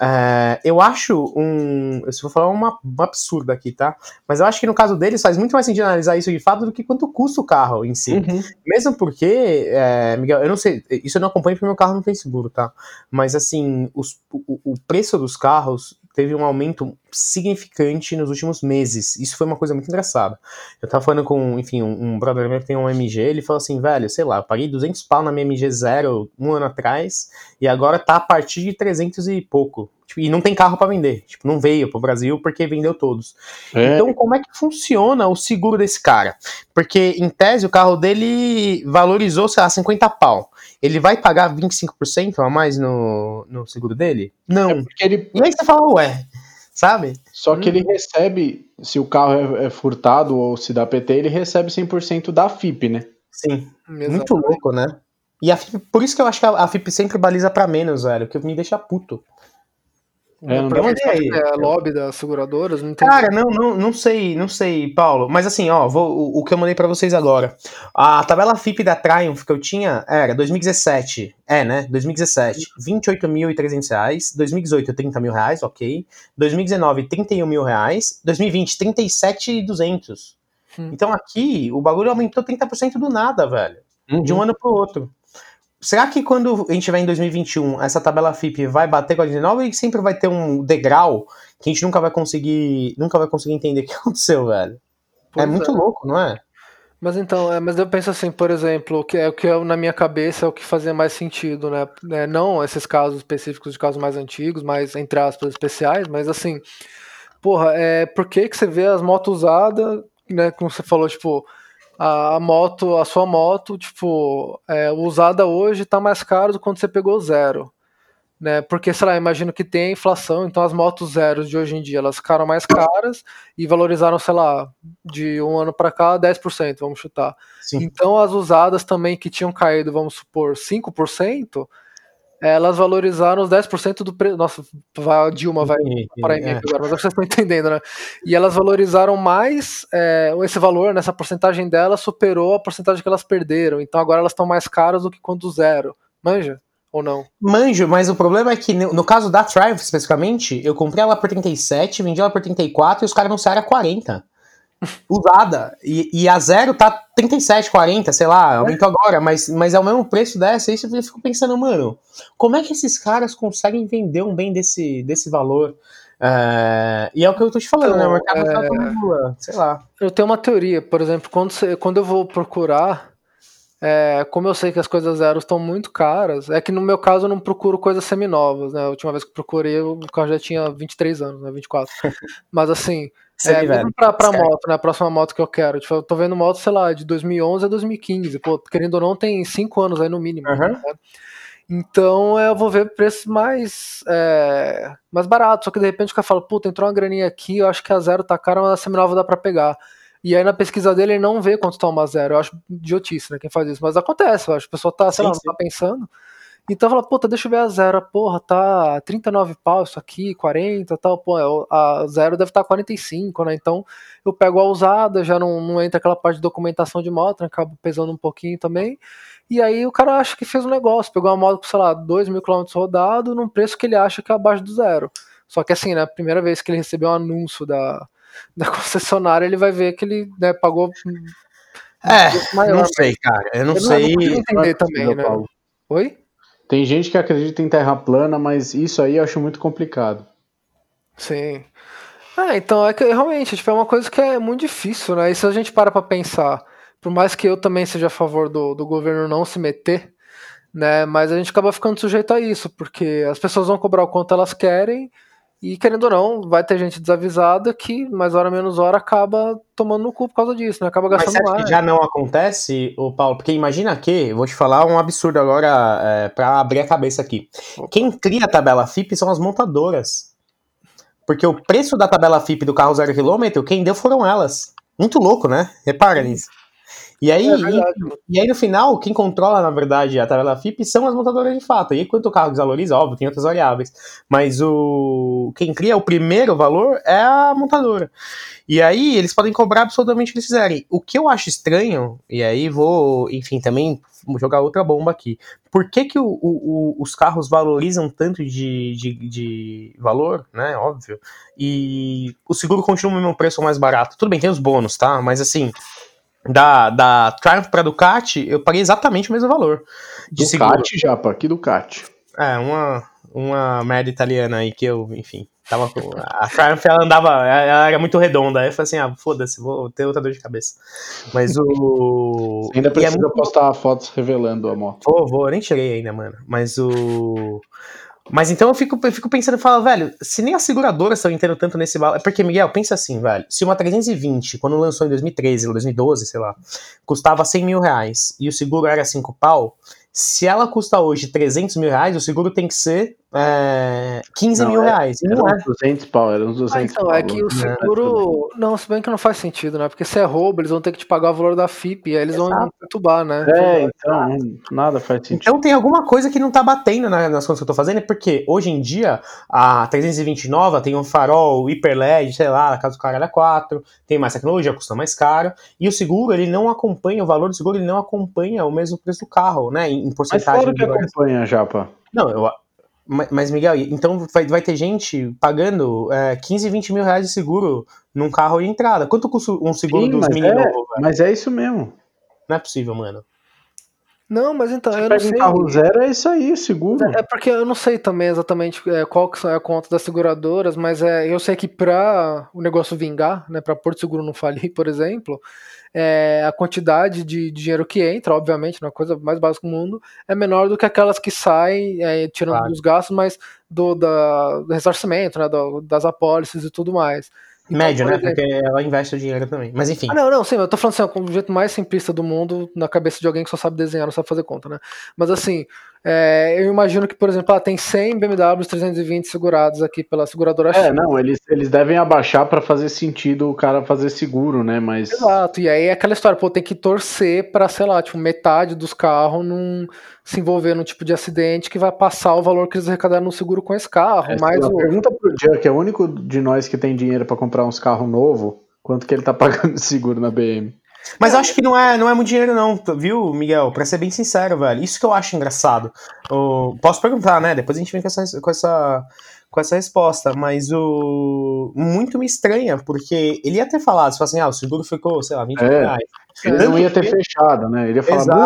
É, eu acho um. Eu vou falar uma, um absurdo aqui, tá? Mas eu acho que no caso deles faz muito mais sentido analisar isso de fato do que quanto custa o carro em si. Uhum. Mesmo porque, é, Miguel, eu não sei, isso eu não acompanho porque meu carro não tem seguro, tá? Mas assim, os- o, o preço dos carros teve um aumento significante nos últimos meses. Isso foi uma coisa muito engraçada. Eu tava falando com, enfim, um, um brother meu que tem um MG, ele falou assim, velho, sei lá, eu paguei 200 pau na minha MG Zero um ano atrás e agora tá a partir de 300 e pouco. Tipo, e não tem carro pra vender. Tipo, não veio pro Brasil porque vendeu todos. É, Então, como é que funciona o seguro desse cara? Porque, em tese, o carro dele valorizou, sei lá, 50 pau. Ele vai pagar 25% a mais no, no seguro dele? Não. porque ele, E aí você fala, ué, sabe? só que ele recebe, se o carro é, é furtado ou se dá PT, ele recebe 100% da FIP, né? Sim. Exato. Muito louco, né? E a FIP, por isso que eu acho que a, a FIP sempre baliza pra menos, velho, que me deixa puto. É, não dá- sabe, é, lobby das seguradoras, não tem. Cara, não, não, não sei, não sei, Paulo. Mas assim, ó, vou, o, o que eu mandei pra vocês agora. A tabela FIP da Triumph que eu tinha era 2017. É, né? 2017, 28.300 reais. 2018, 30 mil reais, ok. 2019, 31 mil reais. 2020, 37.200. Hum. Então aqui, o bagulho aumentou 30% do nada, velho. De um ano pro outro. Será que quando a gente tiver em 2021, essa tabela FIP vai bater com a 49 e sempre vai ter um degrau que a gente nunca vai conseguir, nunca vai conseguir entender o que aconteceu, velho? Pois é muito é. louco, não é? Mas então, é, mas eu penso assim, por exemplo, o que é o que eu, na minha cabeça é o que fazia mais sentido, né? É, não esses casos específicos de casos mais antigos, mais entre aspas especiais, mas assim, porra, é por que que você vê as motos usadas, né? Como você falou, tipo, a, a moto, a sua moto, tipo, é, usada hoje tá mais caro do que quando você pegou zero né? Porque, sei lá, imagino que tem inflação, então as motos zeros de hoje em dia, elas ficaram mais caras e valorizaram, sei lá, de um ano para cá 10%, vamos chutar. Sim. Então as usadas também que tinham caído, vamos supor, 5%, elas valorizaram os 10% do preço. Nossa, a Dilma vai parar em mim é. agora, mas vocês estão entendendo, né? E elas valorizaram mais é, esse valor, nessa porcentagem delas, superou a porcentagem que elas perderam. Então agora elas estão mais caras do que quando zero. Manja? Ou não? Manjo, mas o problema é que no, no caso da Triumph especificamente, eu comprei ela por 37, vendi ela por 34 e os caras anunciaram a 40. Usada. E, e, a zero tá 37, 40, sei lá, aumentou é. agora, mas, mas é o mesmo preço dessa. Aí eu fico pensando, mano, como é que esses caras conseguem vender um bem desse, desse valor? Uh, e é o que eu tô te falando, então, né? O mercado tá é... tá sei lá. Eu tenho uma teoria, por exemplo, quando, você, quando eu vou procurar é, como eu sei que as coisas zero estão muito caras, é que no meu caso eu não procuro coisas seminovas, né? A última vez que procurei, o carro já tinha 23 anos, né? 24. Mas assim, é, mesmo pra, pra moto, né? A próxima moto que eu quero. Tipo, eu tô vendo moto, sei lá, de 2011 a 2015. Pô, querendo ou não, tem 5 anos aí no mínimo. Uhum. Né? Então eu vou ver preços mais, é, mais baratos. Só que de repente o cara fala, puta, entrou uma graninha aqui, eu acho que a zero tá cara, mas a seminova dá pra pegar. E aí na pesquisa dele ele não vê quanto tá uma zero. Eu acho idiotice, né? Quem faz isso. Mas acontece, eu acho. A pessoa tá, sei sim, lá, não tá pensando. Então fala, puta, deixa eu ver a zero. Porra, tá 39 pau isso aqui, 40 tal. Pô, é, a zero deve estar tá 45, né? Então eu pego a usada, já não, não entra aquela parte de documentação de moto, né? Acaba pesando um pouquinho também. E aí o cara acha que fez um negócio, pegou uma moto com, sei lá, 2 mil quilômetros rodado num preço que ele acha que é abaixo do zero. Só que assim, né? A primeira vez que ele recebeu um anúncio da, da concessionária, ele vai ver que ele né, pagou. É, maior, não sei, cara. Eu não eu sei. Não entender também, né? Oi? Tem gente que acredita em terra plana, mas isso aí eu acho muito complicado. Sim. É, então é que realmente tipo, é uma coisa que é muito difícil, né? E se a gente para pra pensar, por mais que eu também seja a favor do, do governo não se meter, né? Mas a gente acaba ficando sujeito a isso, porque as pessoas vão cobrar o quanto elas querem e querendo ou não, vai ter gente desavisada que mais hora menos hora acaba tomando no cu por causa disso, né? Acaba gastando Mas que já não acontece, o Paulo? Porque imagina que, vou te falar um absurdo agora é, para abrir a cabeça aqui. Quem cria a tabela FIP são as montadoras. Porque o preço da tabela FIP do carro zero quilômetro, quem deu foram elas. Muito louco, né? Repara nisso. E aí, é e, e, aí, no final, quem controla, na verdade, a tabela FIP são as montadoras de fato. E aí, quanto o carro desvaloriza, óbvio, tem outras variáveis. Mas o quem cria o primeiro valor é a montadora. E aí, eles podem cobrar absolutamente o que eles quiserem. O que eu acho estranho, e aí vou, enfim, também jogar outra bomba aqui. Por que, que o, o, os carros valorizam tanto de, de, de, valor, né? Óbvio. E o seguro continua no mesmo preço mais barato. Tudo bem, tem os bônus, tá? Mas assim, da, da Triumph para Ducati, eu paguei exatamente o mesmo valor. De Ducati, já Japa, que Ducati? É, uma, uma merda italiana aí que eu, enfim, tava com. A Triumph ela andava, ela era muito redonda. Aí eu falei assim: ah, foda-se, vou ter outra dor de cabeça. Mas o. Você ainda precisa é muito... postar fotos revelando a moto. Vou, vou, nem cheguei ainda, mano. Mas o. Mas então eu fico, eu fico pensando e falo, velho, se nem as seguradoras estão entendendo tanto nesse valor. É porque, Miguel, pensa assim, velho. Se uma 320, quando lançou em 2013 ou 2012, sei lá, custava 100 mil reais e o seguro era 5 pau, se ela custa hoje 300 mil reais, o seguro tem que ser é, 15 não, mil é, reais. Era não uns 200 pau, era uns 200 ah, então, pau. É que o né? seguro. Não, se bem que não faz sentido, né? Porque se é roubo, eles vão ter que te pagar o valor da FIP, e aí eles Exato. vão perturbar, né? É, então, nada faz sentido. Então tem alguma coisa que não tá batendo nas contas que eu tô fazendo, porque hoje em dia a 329 tem um farol hiper LED, sei lá, na casa do cara era 4, tem mais tecnologia, custa mais caro, e o seguro, ele não acompanha, o valor do seguro, ele não acompanha o mesmo preço do carro, né? Em porcentagem. Mas claro que acompanha, Japa. Não, eu, mas, Miguel, então vai, vai ter gente pagando é, 15, 20 mil reais de seguro num carro de entrada. Quanto custa um seguro Sim, dos mini é, Mas é isso mesmo. Não é possível, mano. Não, mas então, Você eu não pega um sei. carro zero, é isso aí, seguro. É porque eu não sei também exatamente é, qual que é a conta das seguradoras, mas é, eu sei que para o negócio vingar, né, para Porto Seguro não falir, por exemplo, é, a quantidade de, de dinheiro que entra, obviamente, na coisa mais básica do mundo, é menor do que aquelas que saem, é, tirando Claro. dos gastos, mas do, da, do ressarcimento, né, do- das apólices e tudo mais. Então, Médio, por né? exemplo- Porque ela investe o dinheiro também. Mas enfim. Ah, não, não, sim, eu tô falando assim, ó, com o jeito mais simplista do mundo, na cabeça de alguém que só sabe desenhar, não sabe fazer conta, né? Mas assim, é, eu imagino que, por exemplo, ah, tem 100 BMWs 320 segurados aqui pela seguradora É, não, eles, eles devem abaixar pra fazer sentido o cara fazer seguro, né? Mas. Exato, e aí é aquela história, pô, tem que torcer pra, sei lá, tipo, metade dos carros não se envolver num tipo de acidente que vai passar o valor que eles arrecadaram no seguro com esse carro, É, o... Pergunta pro Jean, que é o único de nós que tem dinheiro pra comprar uns carros novos, quanto que ele tá pagando de seguro na BM. Mas eu acho que não é, não é muito dinheiro, não, viu, Miguel? Pra ser bem sincero, velho. Isso que eu acho engraçado. O- posso perguntar, né? Depois a gente vem com essa, com essa, com essa resposta. Mas o. Muito me estranha, porque ele ia ter falado, se fosse assim, ah, o seguro ficou, sei lá, 20 mil É. reais. Ele não ia ter fechado, né? Ele ia falar, Exato.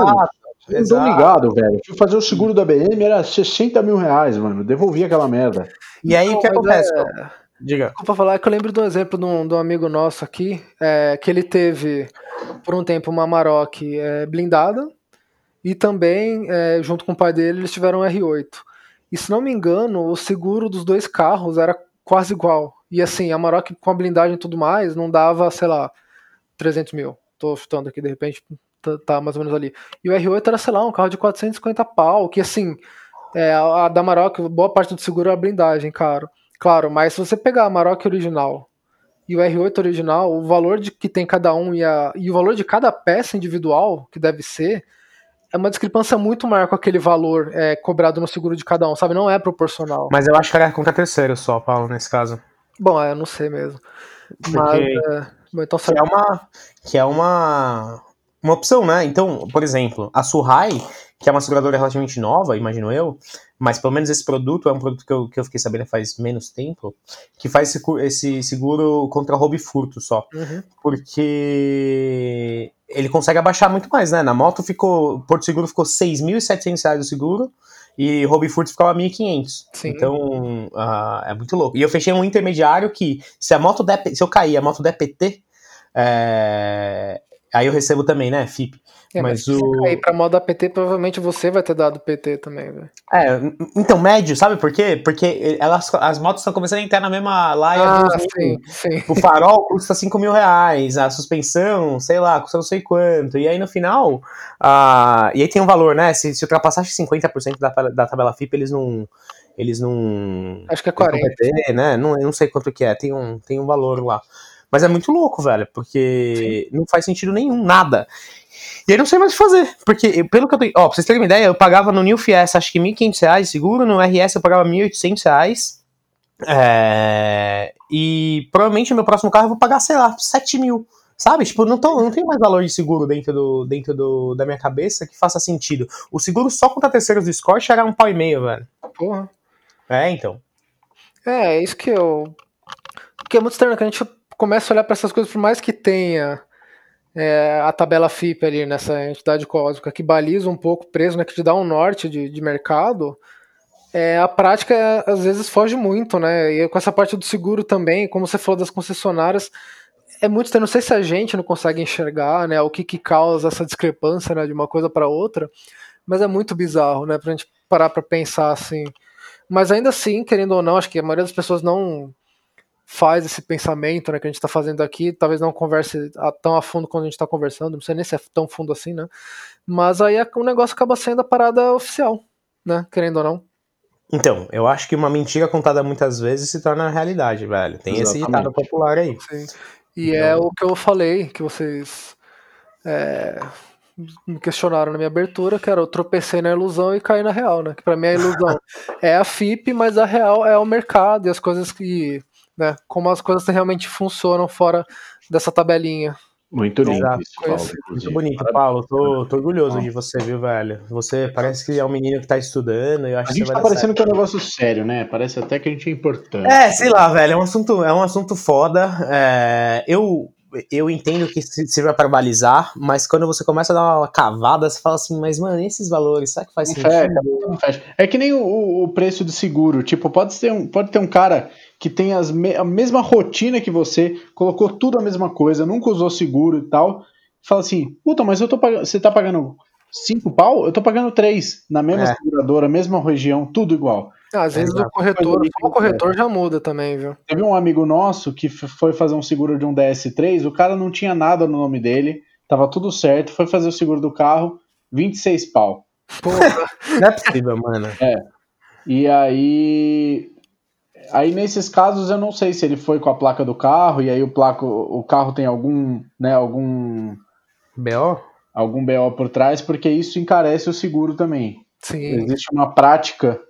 eu não exato. ligado, velho. Fui fazer o seguro da BM, era 60 mil reais, mano. Devolvi aquela merda. E aí o que acontece? é- Diga. Desculpa falar que eu lembro de um exemplo de um, de um amigo nosso aqui, é, que ele teve por um tempo uma Amarok é, blindada e também, é, junto com o pai dele, eles tiveram um R8. E se não me engano, o seguro dos dois carros era quase igual. E assim, a Amarok com a blindagem e tudo mais não dava, sei lá, 300 mil. Tô chutando aqui, de repente tá, tá mais ou menos ali. E o R8 era, sei lá, um carro de 450 pau, que assim, é, a, a da Amarok, boa parte do seguro é a blindagem, caro. Claro, mas se você pegar a Amarok original e o R8 original, o valor de que tem cada um e, a, e o valor de cada peça individual, que deve ser, é uma discrepância muito maior com aquele valor é, cobrado no seguro de cada um, sabe? Não é proporcional. Mas eu acho que era contra terceiro só, Paulo, nesse caso. Bom, é, eu não sei mesmo. Mas, Porque- é, bom, então Que é uma, que é uma, uma opção, né? Então, por exemplo, a Surrai, que é uma seguradora relativamente nova, imagino eu, mas pelo menos esse produto é um produto que eu, que eu fiquei sabendo faz menos tempo, que faz esse, esse seguro contra roubo e furto só. Uhum. Porque ele consegue abaixar muito mais, né? Na moto ficou, Porto Seguro ficou 6.700 reais o seguro, e roubo e furto ficava R$ 1.500. Sim. Então, ah, é muito louco. E eu fechei um intermediário que, se a moto der, se eu cair, a moto der PT, é, aí eu recebo também, né, FIP. É, mas mas o- cair pra moda PT, provavelmente você vai ter dado PT também, velho. É, n- então, médio, sabe por quê? Porque elas, as motos estão começando a entrar na mesma laia Ah, dos sim, sim. O farol custa 5 mil reais, a suspensão, sei lá, custa não sei quanto. E aí no final, ah, e aí tem um valor, né? Se, se ultrapassar acho que 50% da, da tabela FIP, eles não. Eles não. Acho que é eles não 40. reter, né? Não, eu não sei quanto que é, tem um, tem um valor lá. Mas é muito louco, velho, porque não faz sentido nenhum, nada. E aí não sei mais o que fazer, porque eu- pelo que eu tenho. Ó, pra vocês terem uma ideia, eu pagava no New Fiesta acho que 1.500 reais de seguro, no RS eu pagava 1.800 reais. É, e provavelmente no meu próximo carro eu vou pagar, sei lá, 7 mil. Sabe? Tipo, não, tô, não tem mais valor de seguro dentro, do, dentro do, da minha cabeça que faça sentido. O seguro só contra terceiros do Scorch era um pau e meio, velho. Porra. É, então. É, é isso que eu. Que é muito estranho, que a gente começa a olhar para essas coisas, por mais que tenha é, a tabela FIP ali nessa entidade cósmica que baliza um pouco preso, né, que te dá um norte de, de mercado, é, a prática às vezes foge muito, né? E com essa parte do seguro também, como você falou das concessionárias, é muito. Não sei se a gente não consegue enxergar, né, o que, que causa essa discrepância, né, de uma coisa para outra, mas é muito bizarro, né, pra gente parar para pensar assim. Mas ainda assim, querendo ou não, acho que a maioria das pessoas não faz esse pensamento né, que a gente está fazendo aqui, talvez não converse a- tão a fundo quando a gente está conversando, não sei nem se é tão fundo assim, né? Mas aí é- o negócio acaba sendo a parada oficial, né? Querendo ou não. Então, eu acho que uma mentira contada muitas vezes se torna realidade, velho. Tem esse Exatamente. ditado popular aí. Sim. E é o que eu falei, que vocês é, me questionaram na minha abertura, que era eu tropecei na ilusão e caí na real, né? Que pra mim a ilusão é a FIP, mas a real é o mercado e as coisas que, né? Como as coisas realmente funcionam fora dessa tabelinha. Muito lindo Exato. isso, Paulo. Muito bonito, Paulo. Tô, tô orgulhoso de você, viu, velho? Você parece que é um menino que tá estudando. Eu acho A que gente você tá parecendo que é um negócio sério, né? Parece até que a gente é importante. É, sei lá, velho, é um assunto, é um assunto foda. É, eu, eu entendo que sirva para balizar, mas quando você começa a dar uma cavada, você fala assim, mas mano, esses valores, será que faz não sentido? Fecha, É que nem o, o, preço do seguro, tipo, pode ter um, pode ter um cara que tem as me, a mesma rotina que você, colocou tudo a mesma coisa, nunca usou seguro e tal, fala assim, puta, mas eu tô pagando, você tá pagando cinco pau, eu tô pagando três na mesma é. seguradora, mesma região, tudo igual. Ah, às vezes o corretor, o corretor já muda também, viu? Teve um amigo nosso que foi fazer um seguro de um DS3, o cara não tinha nada no nome dele, tava tudo certo, foi fazer o seguro do carro, 26 pau. Porra, não é possível, mano. É. E aí. Aí nesses casos eu não sei se ele foi com a placa do carro e aí o placo, o carro tem algum, né, algum BO, algum BO por trás, porque isso encarece o seguro também. Sim. Existe uma prática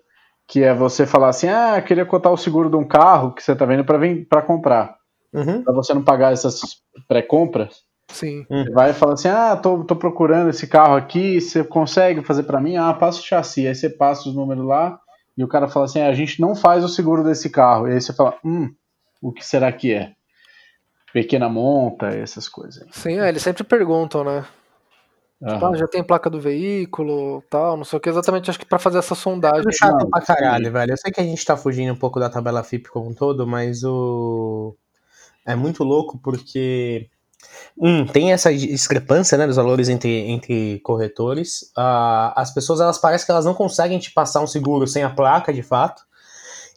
que é você falar assim, ah, queria cotar o seguro de um carro que você tá vendo para comprar. Uhum. Para você não pagar essas pré-compras. Sim. Você vai e fala assim, ah, tô, tô procurando esse carro aqui, você consegue fazer para mim? Ah, passa o chassi. Aí você passa os números lá e o cara fala assim, ah, a gente não faz o seguro desse carro. E aí você fala, hum, o que será que é? Pequena monta, essas coisas. Sim, é, eles sempre perguntam, né? Tipo, ah, já tem placa do veículo, tal, não sei o que, exatamente acho que para fazer essa sondagem. É chato não, pra caralho, velho. Eu sei que a gente tá fugindo um pouco da tabela FIP como um todo, mas o. É muito louco porque. Um, tem essa discrepância né, dos valores entre, entre corretores. Uh, as pessoas, elas parecem que elas não conseguem te passar um seguro sem a placa, de fato.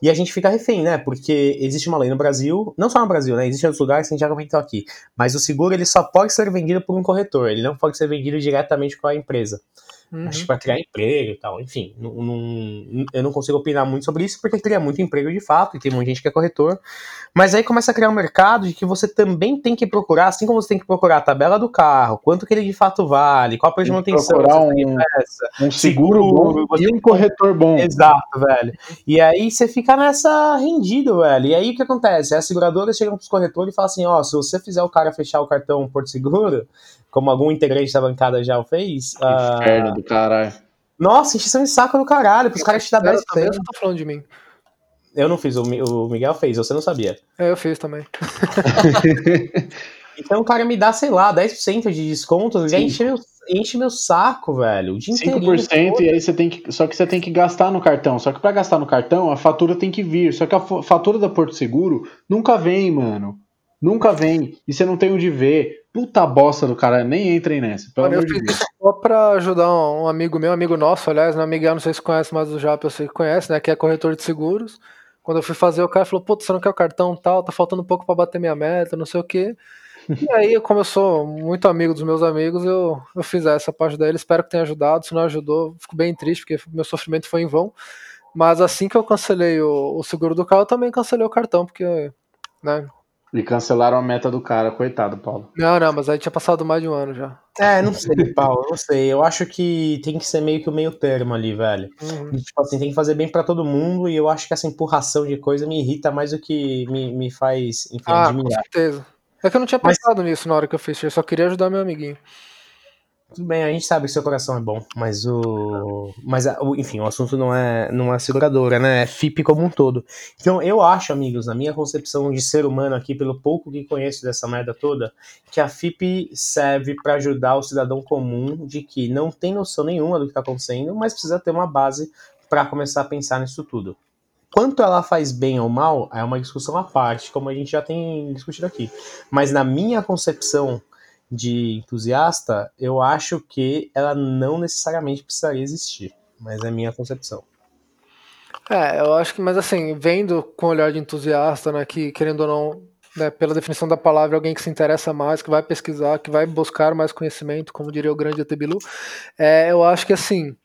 E a gente fica refém, né? Porque existe uma lei no Brasil, não só no Brasil, né? Existem outros lugares a gente já comentou aqui. Mas o seguro ele só pode ser vendido por um corretor, ele não pode ser vendido diretamente com a empresa. Uhum. Acho que para criar emprego e tal, enfim. Não, não, eu não consigo opinar muito sobre isso porque cria muito emprego de fato e tem muita gente que é corretor. Mas aí começa a criar um mercado de que você também tem que procurar, assim como você tem que procurar a tabela do carro, quanto que ele de fato vale, qual a preço de manutenção. Procurar um, um seguro, seguro bom e um corretor bom. Exato, velho. E aí você fica nessa rendido, velho. E aí o que acontece? As seguradoras chegam pros corretores e falam assim: ó, oh, se você fizer o cara fechar o cartão Porto Seguro, como algum integrante da bancada já o fez. Inferno uh... do caralho. Nossa, encheção de saco do caralho, pros caras te dar 10 Eu tô falando de mim. Eu não fiz, o, Miguel fez, você não sabia. É, eu fiz também. então o cara me dá, sei lá, 10% de desconto, já enche meu, enche meu saco, velho. O dia 5% e aí você tem que. Só que você tem que gastar no cartão. Só que para gastar no cartão, a fatura tem que vir. Só que a fatura da Porto Seguro nunca vem, mano. Nunca vem. E você não tem onde ver. Puta bosta do cara, nem entrem nessa. Pelo Olha, amor de Deus. Só pra ajudar um amigo meu, amigo nosso, aliás, né? Miguel, não sei se conhece, mas o Jap eu sei que conhece, né? Que é corretor de seguros. Quando eu fui fazer, o cara falou: Putz, você não quer o cartão tal? Tá faltando um pouco para bater minha meta, não sei o quê. E aí, como eu sou muito amigo dos meus amigos, eu, eu fiz essa parte dele. Espero que tenha ajudado. Se não ajudou, fico bem triste, porque meu sofrimento foi em vão. Mas assim que eu cancelei o, o seguro do carro, eu também cancelei o cartão, porque né, e cancelaram a meta do cara, coitado, Paulo. Não, não, mas aí tinha passado mais de um ano já. É, não sei, Paulo, não sei. Eu acho que tem que ser meio que o meio termo ali, velho. Uhum. Tipo assim, tem que fazer bem para todo mundo e eu acho que essa empurração de coisa me irrita mais do que me, me faz, enfim, ah, admirar. com certeza. É que eu não tinha pensado mas... nisso na hora que eu fiz, eu só queria ajudar meu amiguinho. Tudo bem, a gente sabe que seu coração é bom, mas o. Mas, enfim, o assunto não é, não é seguradora, né? É FIP como um todo. Então, eu acho, amigos, na minha concepção de ser humano aqui, pelo pouco que conheço dessa merda toda, que a FIP serve para ajudar o cidadão comum de que não tem noção nenhuma do que tá acontecendo, mas precisa ter uma base para começar a pensar nisso tudo. Quanto ela faz bem ou mal, é uma discussão à parte, como a gente já tem discutido aqui. Mas na minha concepção de entusiasta, eu acho que ela não necessariamente precisaria existir, mas é minha concepção. É, eu acho que, mas assim, vendo com o olhar de entusiasta, né, que querendo ou não, né, pela definição da palavra, alguém que se interessa mais, que vai pesquisar, que vai buscar mais conhecimento, como diria o grande Atebilu, é, eu acho que assim,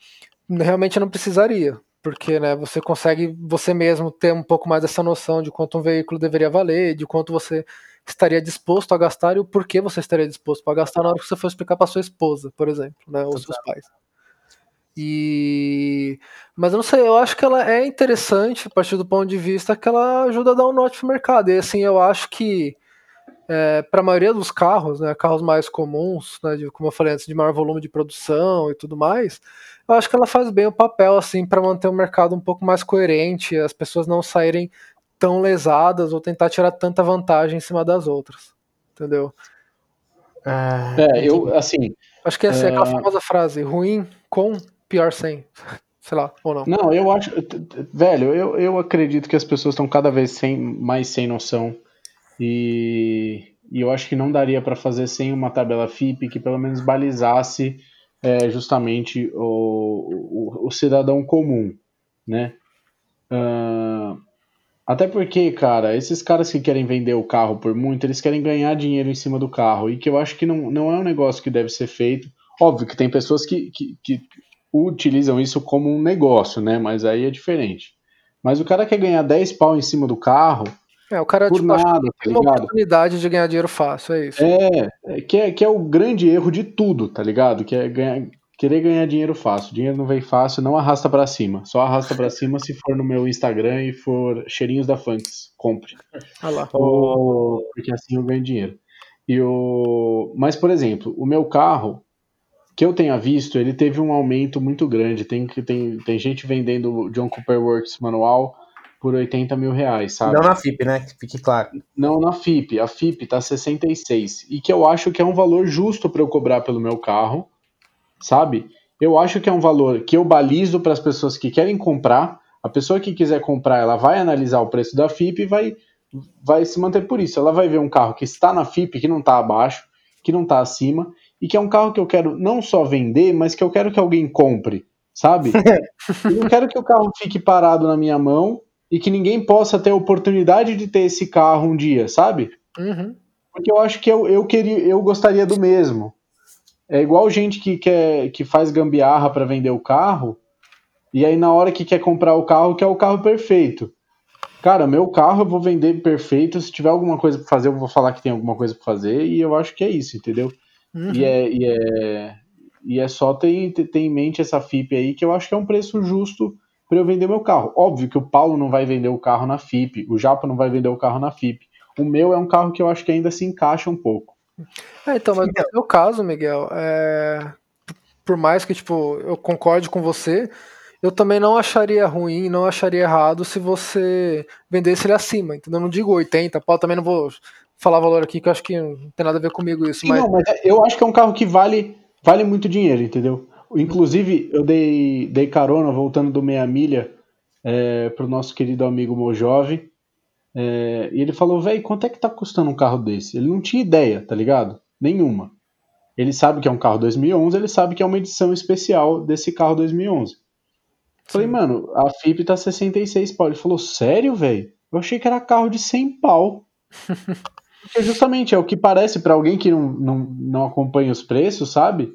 realmente não precisaria, porque né, você consegue você mesmo ter um pouco mais dessa noção de quanto um veículo deveria valer, de quanto você estaria disposto a gastar e o porquê você estaria disposto a gastar na hora que você for explicar para sua esposa, por exemplo, né, ou seus pais. E mas eu não sei, eu acho que ela é interessante a partir do ponto de vista que ela ajuda a dar um norte pro mercado. E assim, eu acho que é, para a maioria dos carros, né, carros mais comuns, né, de, como eu falei antes, de maior volume de produção e tudo mais, eu acho que ela faz bem o papel assim para manter o mercado um pouco mais coerente, as pessoas não saírem tão lesadas ou tentar tirar tanta vantagem em cima das outras. entendeu? é, eu, assim. Acho que essa é, é aquela famosa frase: ruim com, pior sem. Sei lá, ou não. Não, eu acho. Velho, eu, eu acredito que as pessoas estão cada vez sem, mais sem noção. E, e eu acho que não daria para fazer sem uma tabela FIP que pelo menos balizasse é, justamente o, o, o, cidadão comum, né? Uh, até porque, cara, esses caras que querem vender o carro por muito, eles querem ganhar dinheiro em cima do carro. E que eu acho que não, não é um negócio que deve ser feito. Óbvio que tem pessoas que, que, que utilizam isso como um negócio, né? Mas aí é diferente. Mas o cara quer ganhar 10 pau em cima do carro. É, o cara por tipo, nada, tá tem uma oportunidade de ganhar dinheiro fácil, é isso. É, é, que é, que é o grande erro de tudo, tá ligado? Que é ganhar, querer ganhar dinheiro fácil. Dinheiro não vem fácil, não arrasta para cima. Só arrasta para cima se for no meu Instagram e for cheirinhos da Funks. Compre. Ah lá. Ou, porque assim eu ganho dinheiro. E o... Mas, por exemplo, o meu carro, que eu tenha visto, ele teve um aumento muito grande. Tem, tem, tem gente vendendo o John Cooper Works manual por 80 mil reais, sabe? Não na FIP, né? Que fique claro. Não na FIP. A FIP tá 66. E que eu acho que é um valor justo para eu cobrar pelo meu carro, sabe? Eu acho que é um valor que eu balizo para as pessoas que querem comprar. A pessoa que quiser comprar, ela vai analisar o preço da FIP e vai, vai se manter por isso. Ela vai ver um carro que está na FIP, que não está abaixo, que não está acima, e que é um carro que eu quero não só vender, mas que eu quero que alguém compre, sabe? eu não quero que o carro fique parado na minha mão e que ninguém possa ter a oportunidade de ter esse carro um dia, sabe? Uhum. Porque eu acho que eu, eu, queria, eu gostaria do mesmo. É igual gente que, quer, que faz gambiarra para vender o carro, e aí na hora que quer comprar o carro, quer o carro perfeito. Cara, meu carro eu vou vender perfeito. Se tiver alguma coisa para fazer, eu vou falar que tem alguma coisa para fazer, e eu acho que é isso, entendeu? Uhum. E, é, e, é, e é só ter, ter em mente essa FIP aí, que eu acho que é um preço justo para eu vender meu carro. Óbvio que o Paulo não vai vender o carro na FIP, o Japa não vai vender o carro na FIP. O meu é um carro que eu acho que ainda se encaixa um pouco. É, então, mas no meu caso, Miguel, é... por mais que tipo, eu concorde com você, eu também não acharia ruim, não acharia errado se você vendesse ele acima, entendeu? Eu não digo 80, pau, também não vou falar valor aqui, que eu acho que não tem nada a ver comigo isso. Sim, mas... Não, mas eu acho que é um carro que vale, vale muito dinheiro, entendeu? Inclusive, eu dei, dei carona voltando do meia milha é, pro nosso querido amigo Mojove. É, e ele falou, velho, quanto é que tá custando um carro desse? Ele não tinha ideia, tá ligado? Nenhuma. Ele sabe que é um carro 2011, ele sabe que é uma edição especial desse carro 2011. Falei, mano, a FIP tá 66 pau. Ele falou, sério, velho? Eu achei que era carro de 100 pau. Porque justamente é o que parece para alguém que não, não, não acompanha os preços, sabe?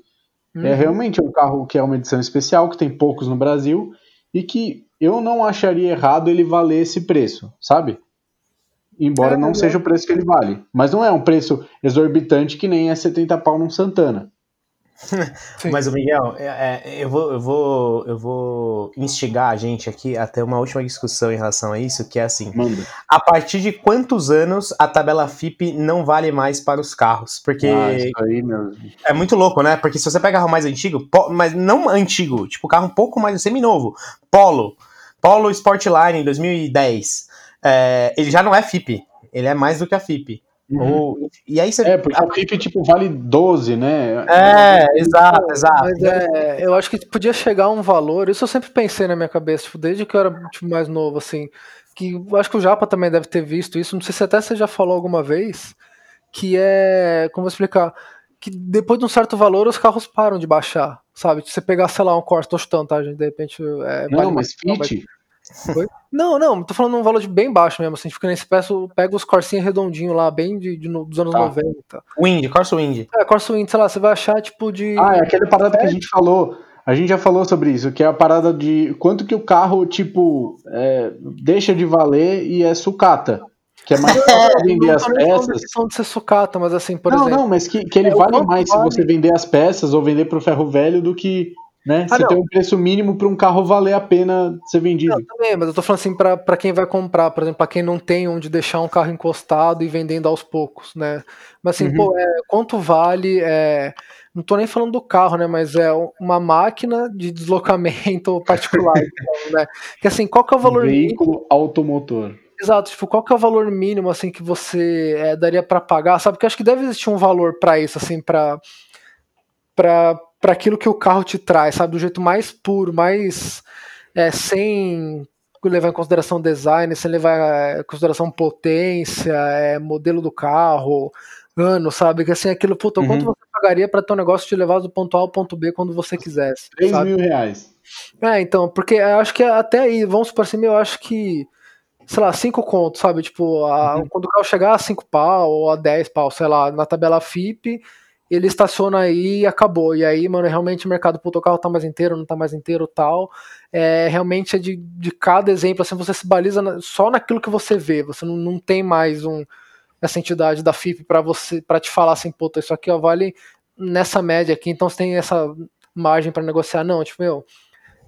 É uhum. É realmente um carro que é uma edição especial, que tem poucos no Brasil, e que eu não acharia errado ele valer esse preço, sabe? Embora é, não é. seja o preço que ele vale. Mas não é um preço exorbitante que nem é 70 pau num Santana. Mas o Miguel, é, é, eu, vou, eu, vou, eu vou instigar a gente aqui a ter uma última discussão em relação a isso, que é assim: Manda. a partir de quantos anos a tabela FIP não vale mais para os carros? Porque ah, aí, é muito louco, né? Porque se você pega carro mais antigo, mas não antigo, tipo carro um pouco mais semi-novo, Polo, Polo Sportline 2010, é, ele já não é FIP, ele é mais do que a FIP. Uhum. Ou, e aí você... É, porque a FIP tipo, vale 12, né? É, exato, exato. Mas é, eu acho que podia chegar um valor, isso eu sempre pensei na minha cabeça, tipo, desde que eu era tipo, mais novo, assim, que eu acho que o Japa também deve ter visto isso, não sei se até você já falou alguma vez, que é, como vou explicar, que depois de um certo valor os carros param de baixar, sabe? Se você pegar, sei lá, um Corsa, tô chutando, tá, gente? De repente. É, não, mas Fit, não, não, tô falando um valor de bem baixo mesmo, assim, fica nesse peço, pega os corsinhos redondinhos lá, bem de, de dos anos tá. 90. Wind, Corsa Wind. É, Corsa Wind, sei lá, você vai achar tipo de. Ah, é aquele parada é. que a gente falou. A gente já falou sobre isso, que é a parada de quanto que o carro, tipo, é, deixa de valer e é sucata. Que é mais fácil vender as peças. Não de ser sucata, mas assim, por não, exemplo. Não, não, mas que, que ele é, vale mais vale... se você vender as peças ou vender pro ferro velho do que né? Ah, você tem um preço mínimo para um carro valer a pena ser vendido. Não, também, mas eu tô falando assim para quem vai comprar, por exemplo, para quem não tem onde deixar um carro encostado e vendendo aos poucos, né? Mas assim, uhum. pô, é, quanto vale? É, não tô nem falando do carro, né? Mas é uma máquina de deslocamento particular, então, né? Que assim, qual que é o valor? Veículo automotor. Exato, tipo, qual que é o valor mínimo, assim, que você é, daria para pagar, sabe? Porque acho que deve existir um valor para isso, assim, para para aquilo que o carro te traz, sabe? Do jeito mais puro, mais é, sem levar em consideração design, sem levar é, em consideração potência, é, modelo do carro, ano, sabe? Que assim, aquilo, puta, uhum. quanto você pagaria para ter um negócio te levar do ponto A ao ponto B quando você quisesse? 3 sabe? mil reais. É, então, porque eu acho que até aí, vamos supor assim, eu acho que, sei lá, 5 contos, sabe? Tipo, a, uhum. quando o carro chegar a 5 pau ou a 10 pau, sei lá, na tabela FIP, ele estaciona aí e acabou. E aí, mano, realmente o mercado, puto, o carro tá mais inteiro, não tá mais inteiro tal. É, realmente é de, de cada exemplo, assim, você se baliza na, só naquilo que você vê. Você não, não tem mais um, essa entidade da FIP para você para te falar assim, puta, isso aqui ó, vale nessa média aqui, então você tem essa margem para negociar. Não, tipo, meu,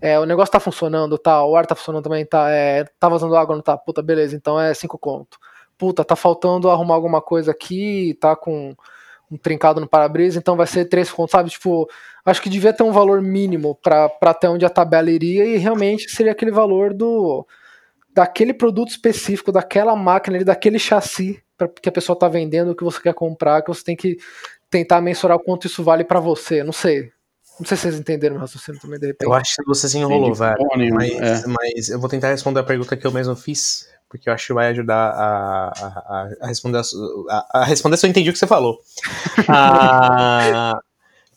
é, o negócio tá funcionando, tá, o ar tá funcionando também, tá, é, tá vazando água, não tá, puta, beleza, então é cinco conto. Puta, tá faltando arrumar alguma coisa aqui, tá com um trincado no para-brisa, então vai ser três contos, sabe? Tipo, acho que devia ter um valor mínimo para até onde a tabela iria e realmente seria aquele valor do daquele produto específico, daquela máquina, daquele chassi que a pessoa está vendendo, que você quer comprar, que você tem que tentar mensurar o quanto isso vale para você. Não sei. Não sei se vocês entenderam o raciocínio também, de repente. Eu acho que você se enrolou, velho. Mas, é. mas eu vou tentar responder a pergunta que eu mesmo fiz porque eu acho que vai ajudar a, a, a responder a, a, responder se eu entendi o que você falou. ah,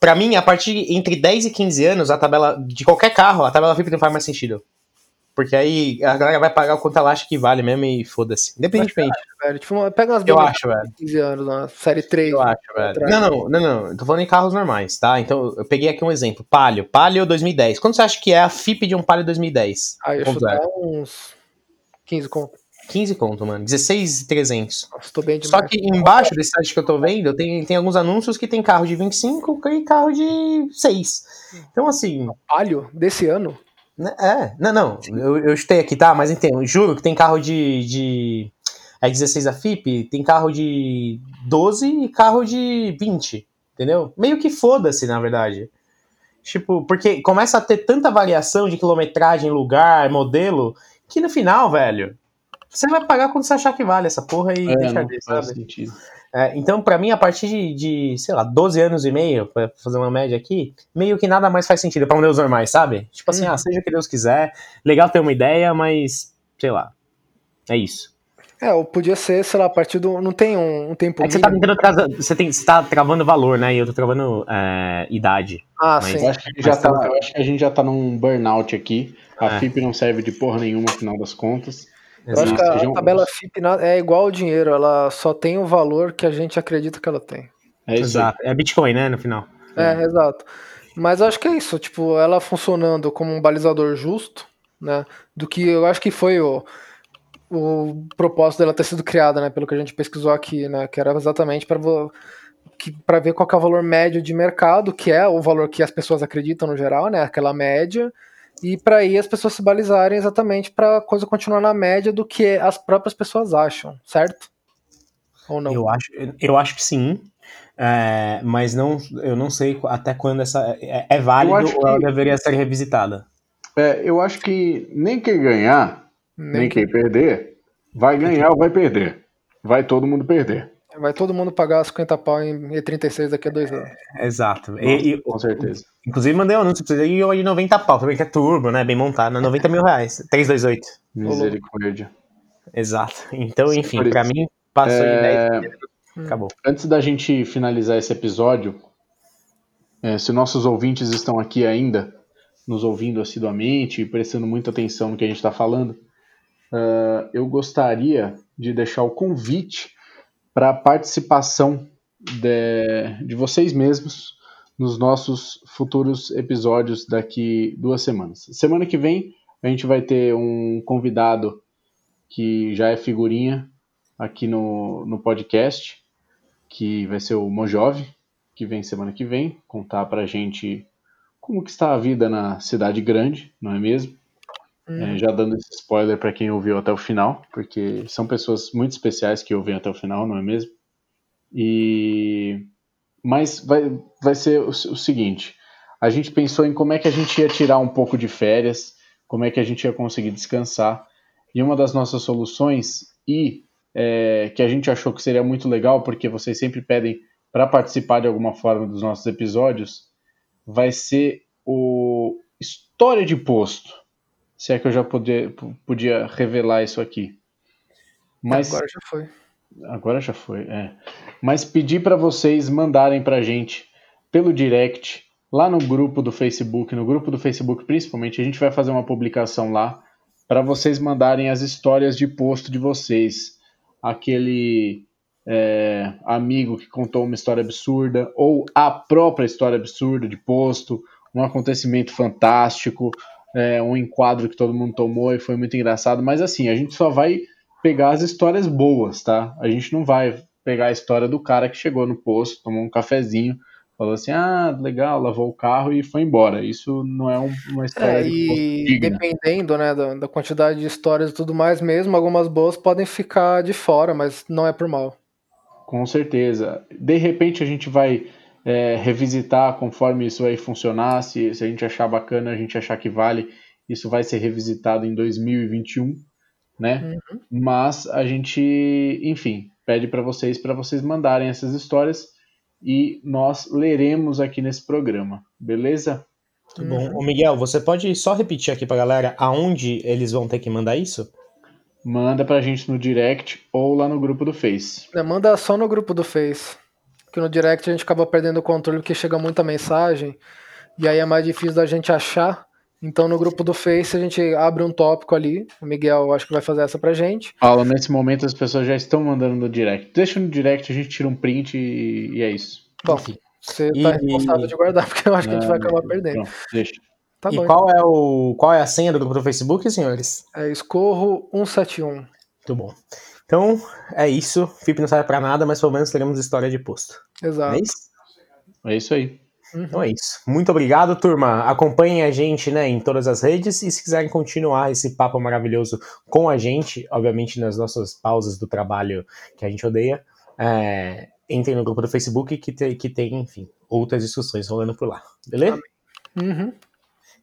para mim, a partir entre 10 e 15 anos, a tabela de qualquer carro, a tabela VIP não faz mais sentido. Porque aí a galera vai pagar o quanto ela acha que vale mesmo e foda-se. Independentemente. Velho, tipo, pega umas eu acho, velho. 15 anos, na série 3. Eu acho, velho. Não, não, não, não. Tô falando em carros normais, tá? Então eu peguei aqui um exemplo. Palio. Palio 2010. Quanto você acha que é a FIP de um Palio 2010? Ah, eu chutar uns 15 conto. 15 conto, mano. 16,300. Tô bem Só que embaixo desse site que eu tô vendo, tem, tem alguns anúncios que tem carro de 25 e carro de 6. Então, assim. Palio desse ano? Né, é, não, não. Eu, eu chutei aqui, tá? Mas entendo. Juro que tem carro de. de é 16 a FIP, tem carro de 12 e carro de 20. Entendeu? Meio que foda-se, na verdade. Tipo, porque começa a ter tanta variação de quilometragem, lugar, modelo, que no final, velho, você vai pagar quando você achar que vale essa porra e é, deixar de, sabe? É, então, para mim, a partir de, de, sei lá, 12 anos e meio, pra fazer uma média aqui, meio que nada mais faz sentido pra um Deus normais, sabe? Tipo assim, uhum. ah, seja o que Deus quiser, legal ter uma ideia, mas, sei lá, é isso. É, ou podia ser, sei lá, a partir do. Não tem um, um tempo. É que você tá tentando trazer. Você, tem, você tá travando valor, né? E eu tô travando é, idade. Ah, mas, sim. Eu acho, que já tá, eu acho que a gente já tá num burnout aqui. A é. FIP não serve de porra nenhuma, no final das contas. Eu acho que a, a tabela FIP é igual ao dinheiro, ela só tem o valor que a gente acredita que ela tem. É Exato. É Bitcoin, né, no final. É, é, exato. Mas eu acho que é isso, tipo, ela funcionando como um balizador justo, né, do que eu acho que foi o, o propósito dela ter sido criada, né, pelo que a gente pesquisou aqui, né, que era exatamente para para ver qual é o valor médio de mercado, que é o valor que as pessoas acreditam no geral, né, aquela média, e para aí as pessoas se balizarem exatamente para a coisa continuar na média do que as próprias pessoas acham, certo? Ou não? Eu acho, eu acho que sim. É, mas não, eu não sei até quando essa é, é válido ou ela deveria ser revisitada. É, eu acho que nem quem ganhar, nem, nem quem perder, vai ganhar ou vai perder. Vai todo mundo perder. Vai todo mundo pagar 50 pau em E36 daqui a dois anos. É, exato. Nossa, e, com certeza. Inclusive, mandei um anúncio pra você ir de 90 pau, também que é turbo, né? Bem montado, 90 né? mil reais. 328. Misericórdia. Exato. Então, enfim, pra mim, passou é... de 10 Acabou. Antes da gente finalizar esse episódio, é, se nossos ouvintes estão aqui ainda, nos ouvindo assiduamente e prestando muita atenção no que a gente está falando, uh, eu gostaria de deixar o convite para a participação de, de vocês mesmos nos nossos futuros episódios daqui duas semanas. Semana que vem a gente vai ter um convidado que já é figurinha aqui no, no podcast, que vai ser o Mojove, que vem semana que vem, contar pra gente como que está a vida na cidade grande, não é mesmo? Hum. É, já dando esse spoiler para quem ouviu até o final, porque são pessoas muito especiais que ouvem até o final, não é mesmo? E mas vai, vai ser o, o seguinte: a gente pensou em como é que a gente ia tirar um pouco de férias, como é que a gente ia conseguir descansar. E uma das nossas soluções, e é, que a gente achou que seria muito legal, porque vocês sempre pedem para participar de alguma forma dos nossos episódios, vai ser o História de Posto. Se é que eu já podia, podia revelar isso aqui. Mas, agora já foi. Agora já foi, é. Mas pedir para vocês mandarem para a gente pelo direct, lá no grupo do Facebook, no grupo do Facebook principalmente, a gente vai fazer uma publicação lá para vocês mandarem as histórias de posto de vocês. Aquele é, amigo que contou uma história absurda, ou a própria história absurda de posto, um acontecimento fantástico, é, um enquadro que todo mundo tomou e foi muito engraçado. Mas assim, a gente só vai pegar as histórias boas, tá? A gente não vai pegar a história do cara que chegou no posto, tomou um cafezinho, falou assim, ah, legal, lavou o carro e foi embora. Isso não é um, uma história é, e dependendo, né, da, da, quantidade de histórias e tudo mais mesmo, algumas boas podem ficar de fora, mas não é por mal. Com certeza. De repente a gente vai é, revisitar conforme isso vai funcionar, se, se a gente achar bacana, a gente achar que vale, isso vai ser revisitado em 2021, né? Uhum. Mas a gente, enfim, pede para vocês para vocês mandarem essas histórias e nós leremos aqui nesse programa, beleza? Muito bom. Ô Miguel, você pode só repetir aqui pra galera aonde eles vão ter que mandar isso? Manda pra gente no direct ou lá no grupo do Face. Não, manda só no grupo do Face. Que no direct a gente acaba perdendo o controle porque chega muita mensagem. E aí é mais difícil da gente achar. Então no grupo do Face a gente abre um tópico ali. O Miguel acho que vai fazer essa pra gente. Paulo, nesse momento as pessoas já estão mandando no direct. Deixa no direct, a gente tira um print e, e é isso. Bom, você tá e... responsável de guardar, porque eu acho que a gente vai acabar perdendo. Pronto, deixa. Tá e bom, qual então. é o qual é a senha do grupo do Facebook, senhores? É escorro 171. Muito bom. Então, é isso. FIP não serve para nada, mas pelo menos teremos história de posto. Exato. É isso? É isso aí. Uhum. Então é isso. Muito obrigado, turma. Acompanhem a gente né, em todas as redes e se quiserem continuar esse papo maravilhoso com a gente, obviamente nas nossas pausas do trabalho que a gente odeia, é, entrem no grupo do Facebook que, te, que tem, enfim, outras discussões rolando por lá. Beleza? Uhum.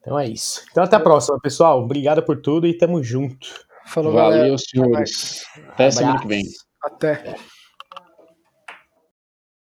Então é isso. Então até a próxima, pessoal. Obrigado por tudo e tamo junto. Falou, Valeu, galera. senhores. Até semana que vem. Até.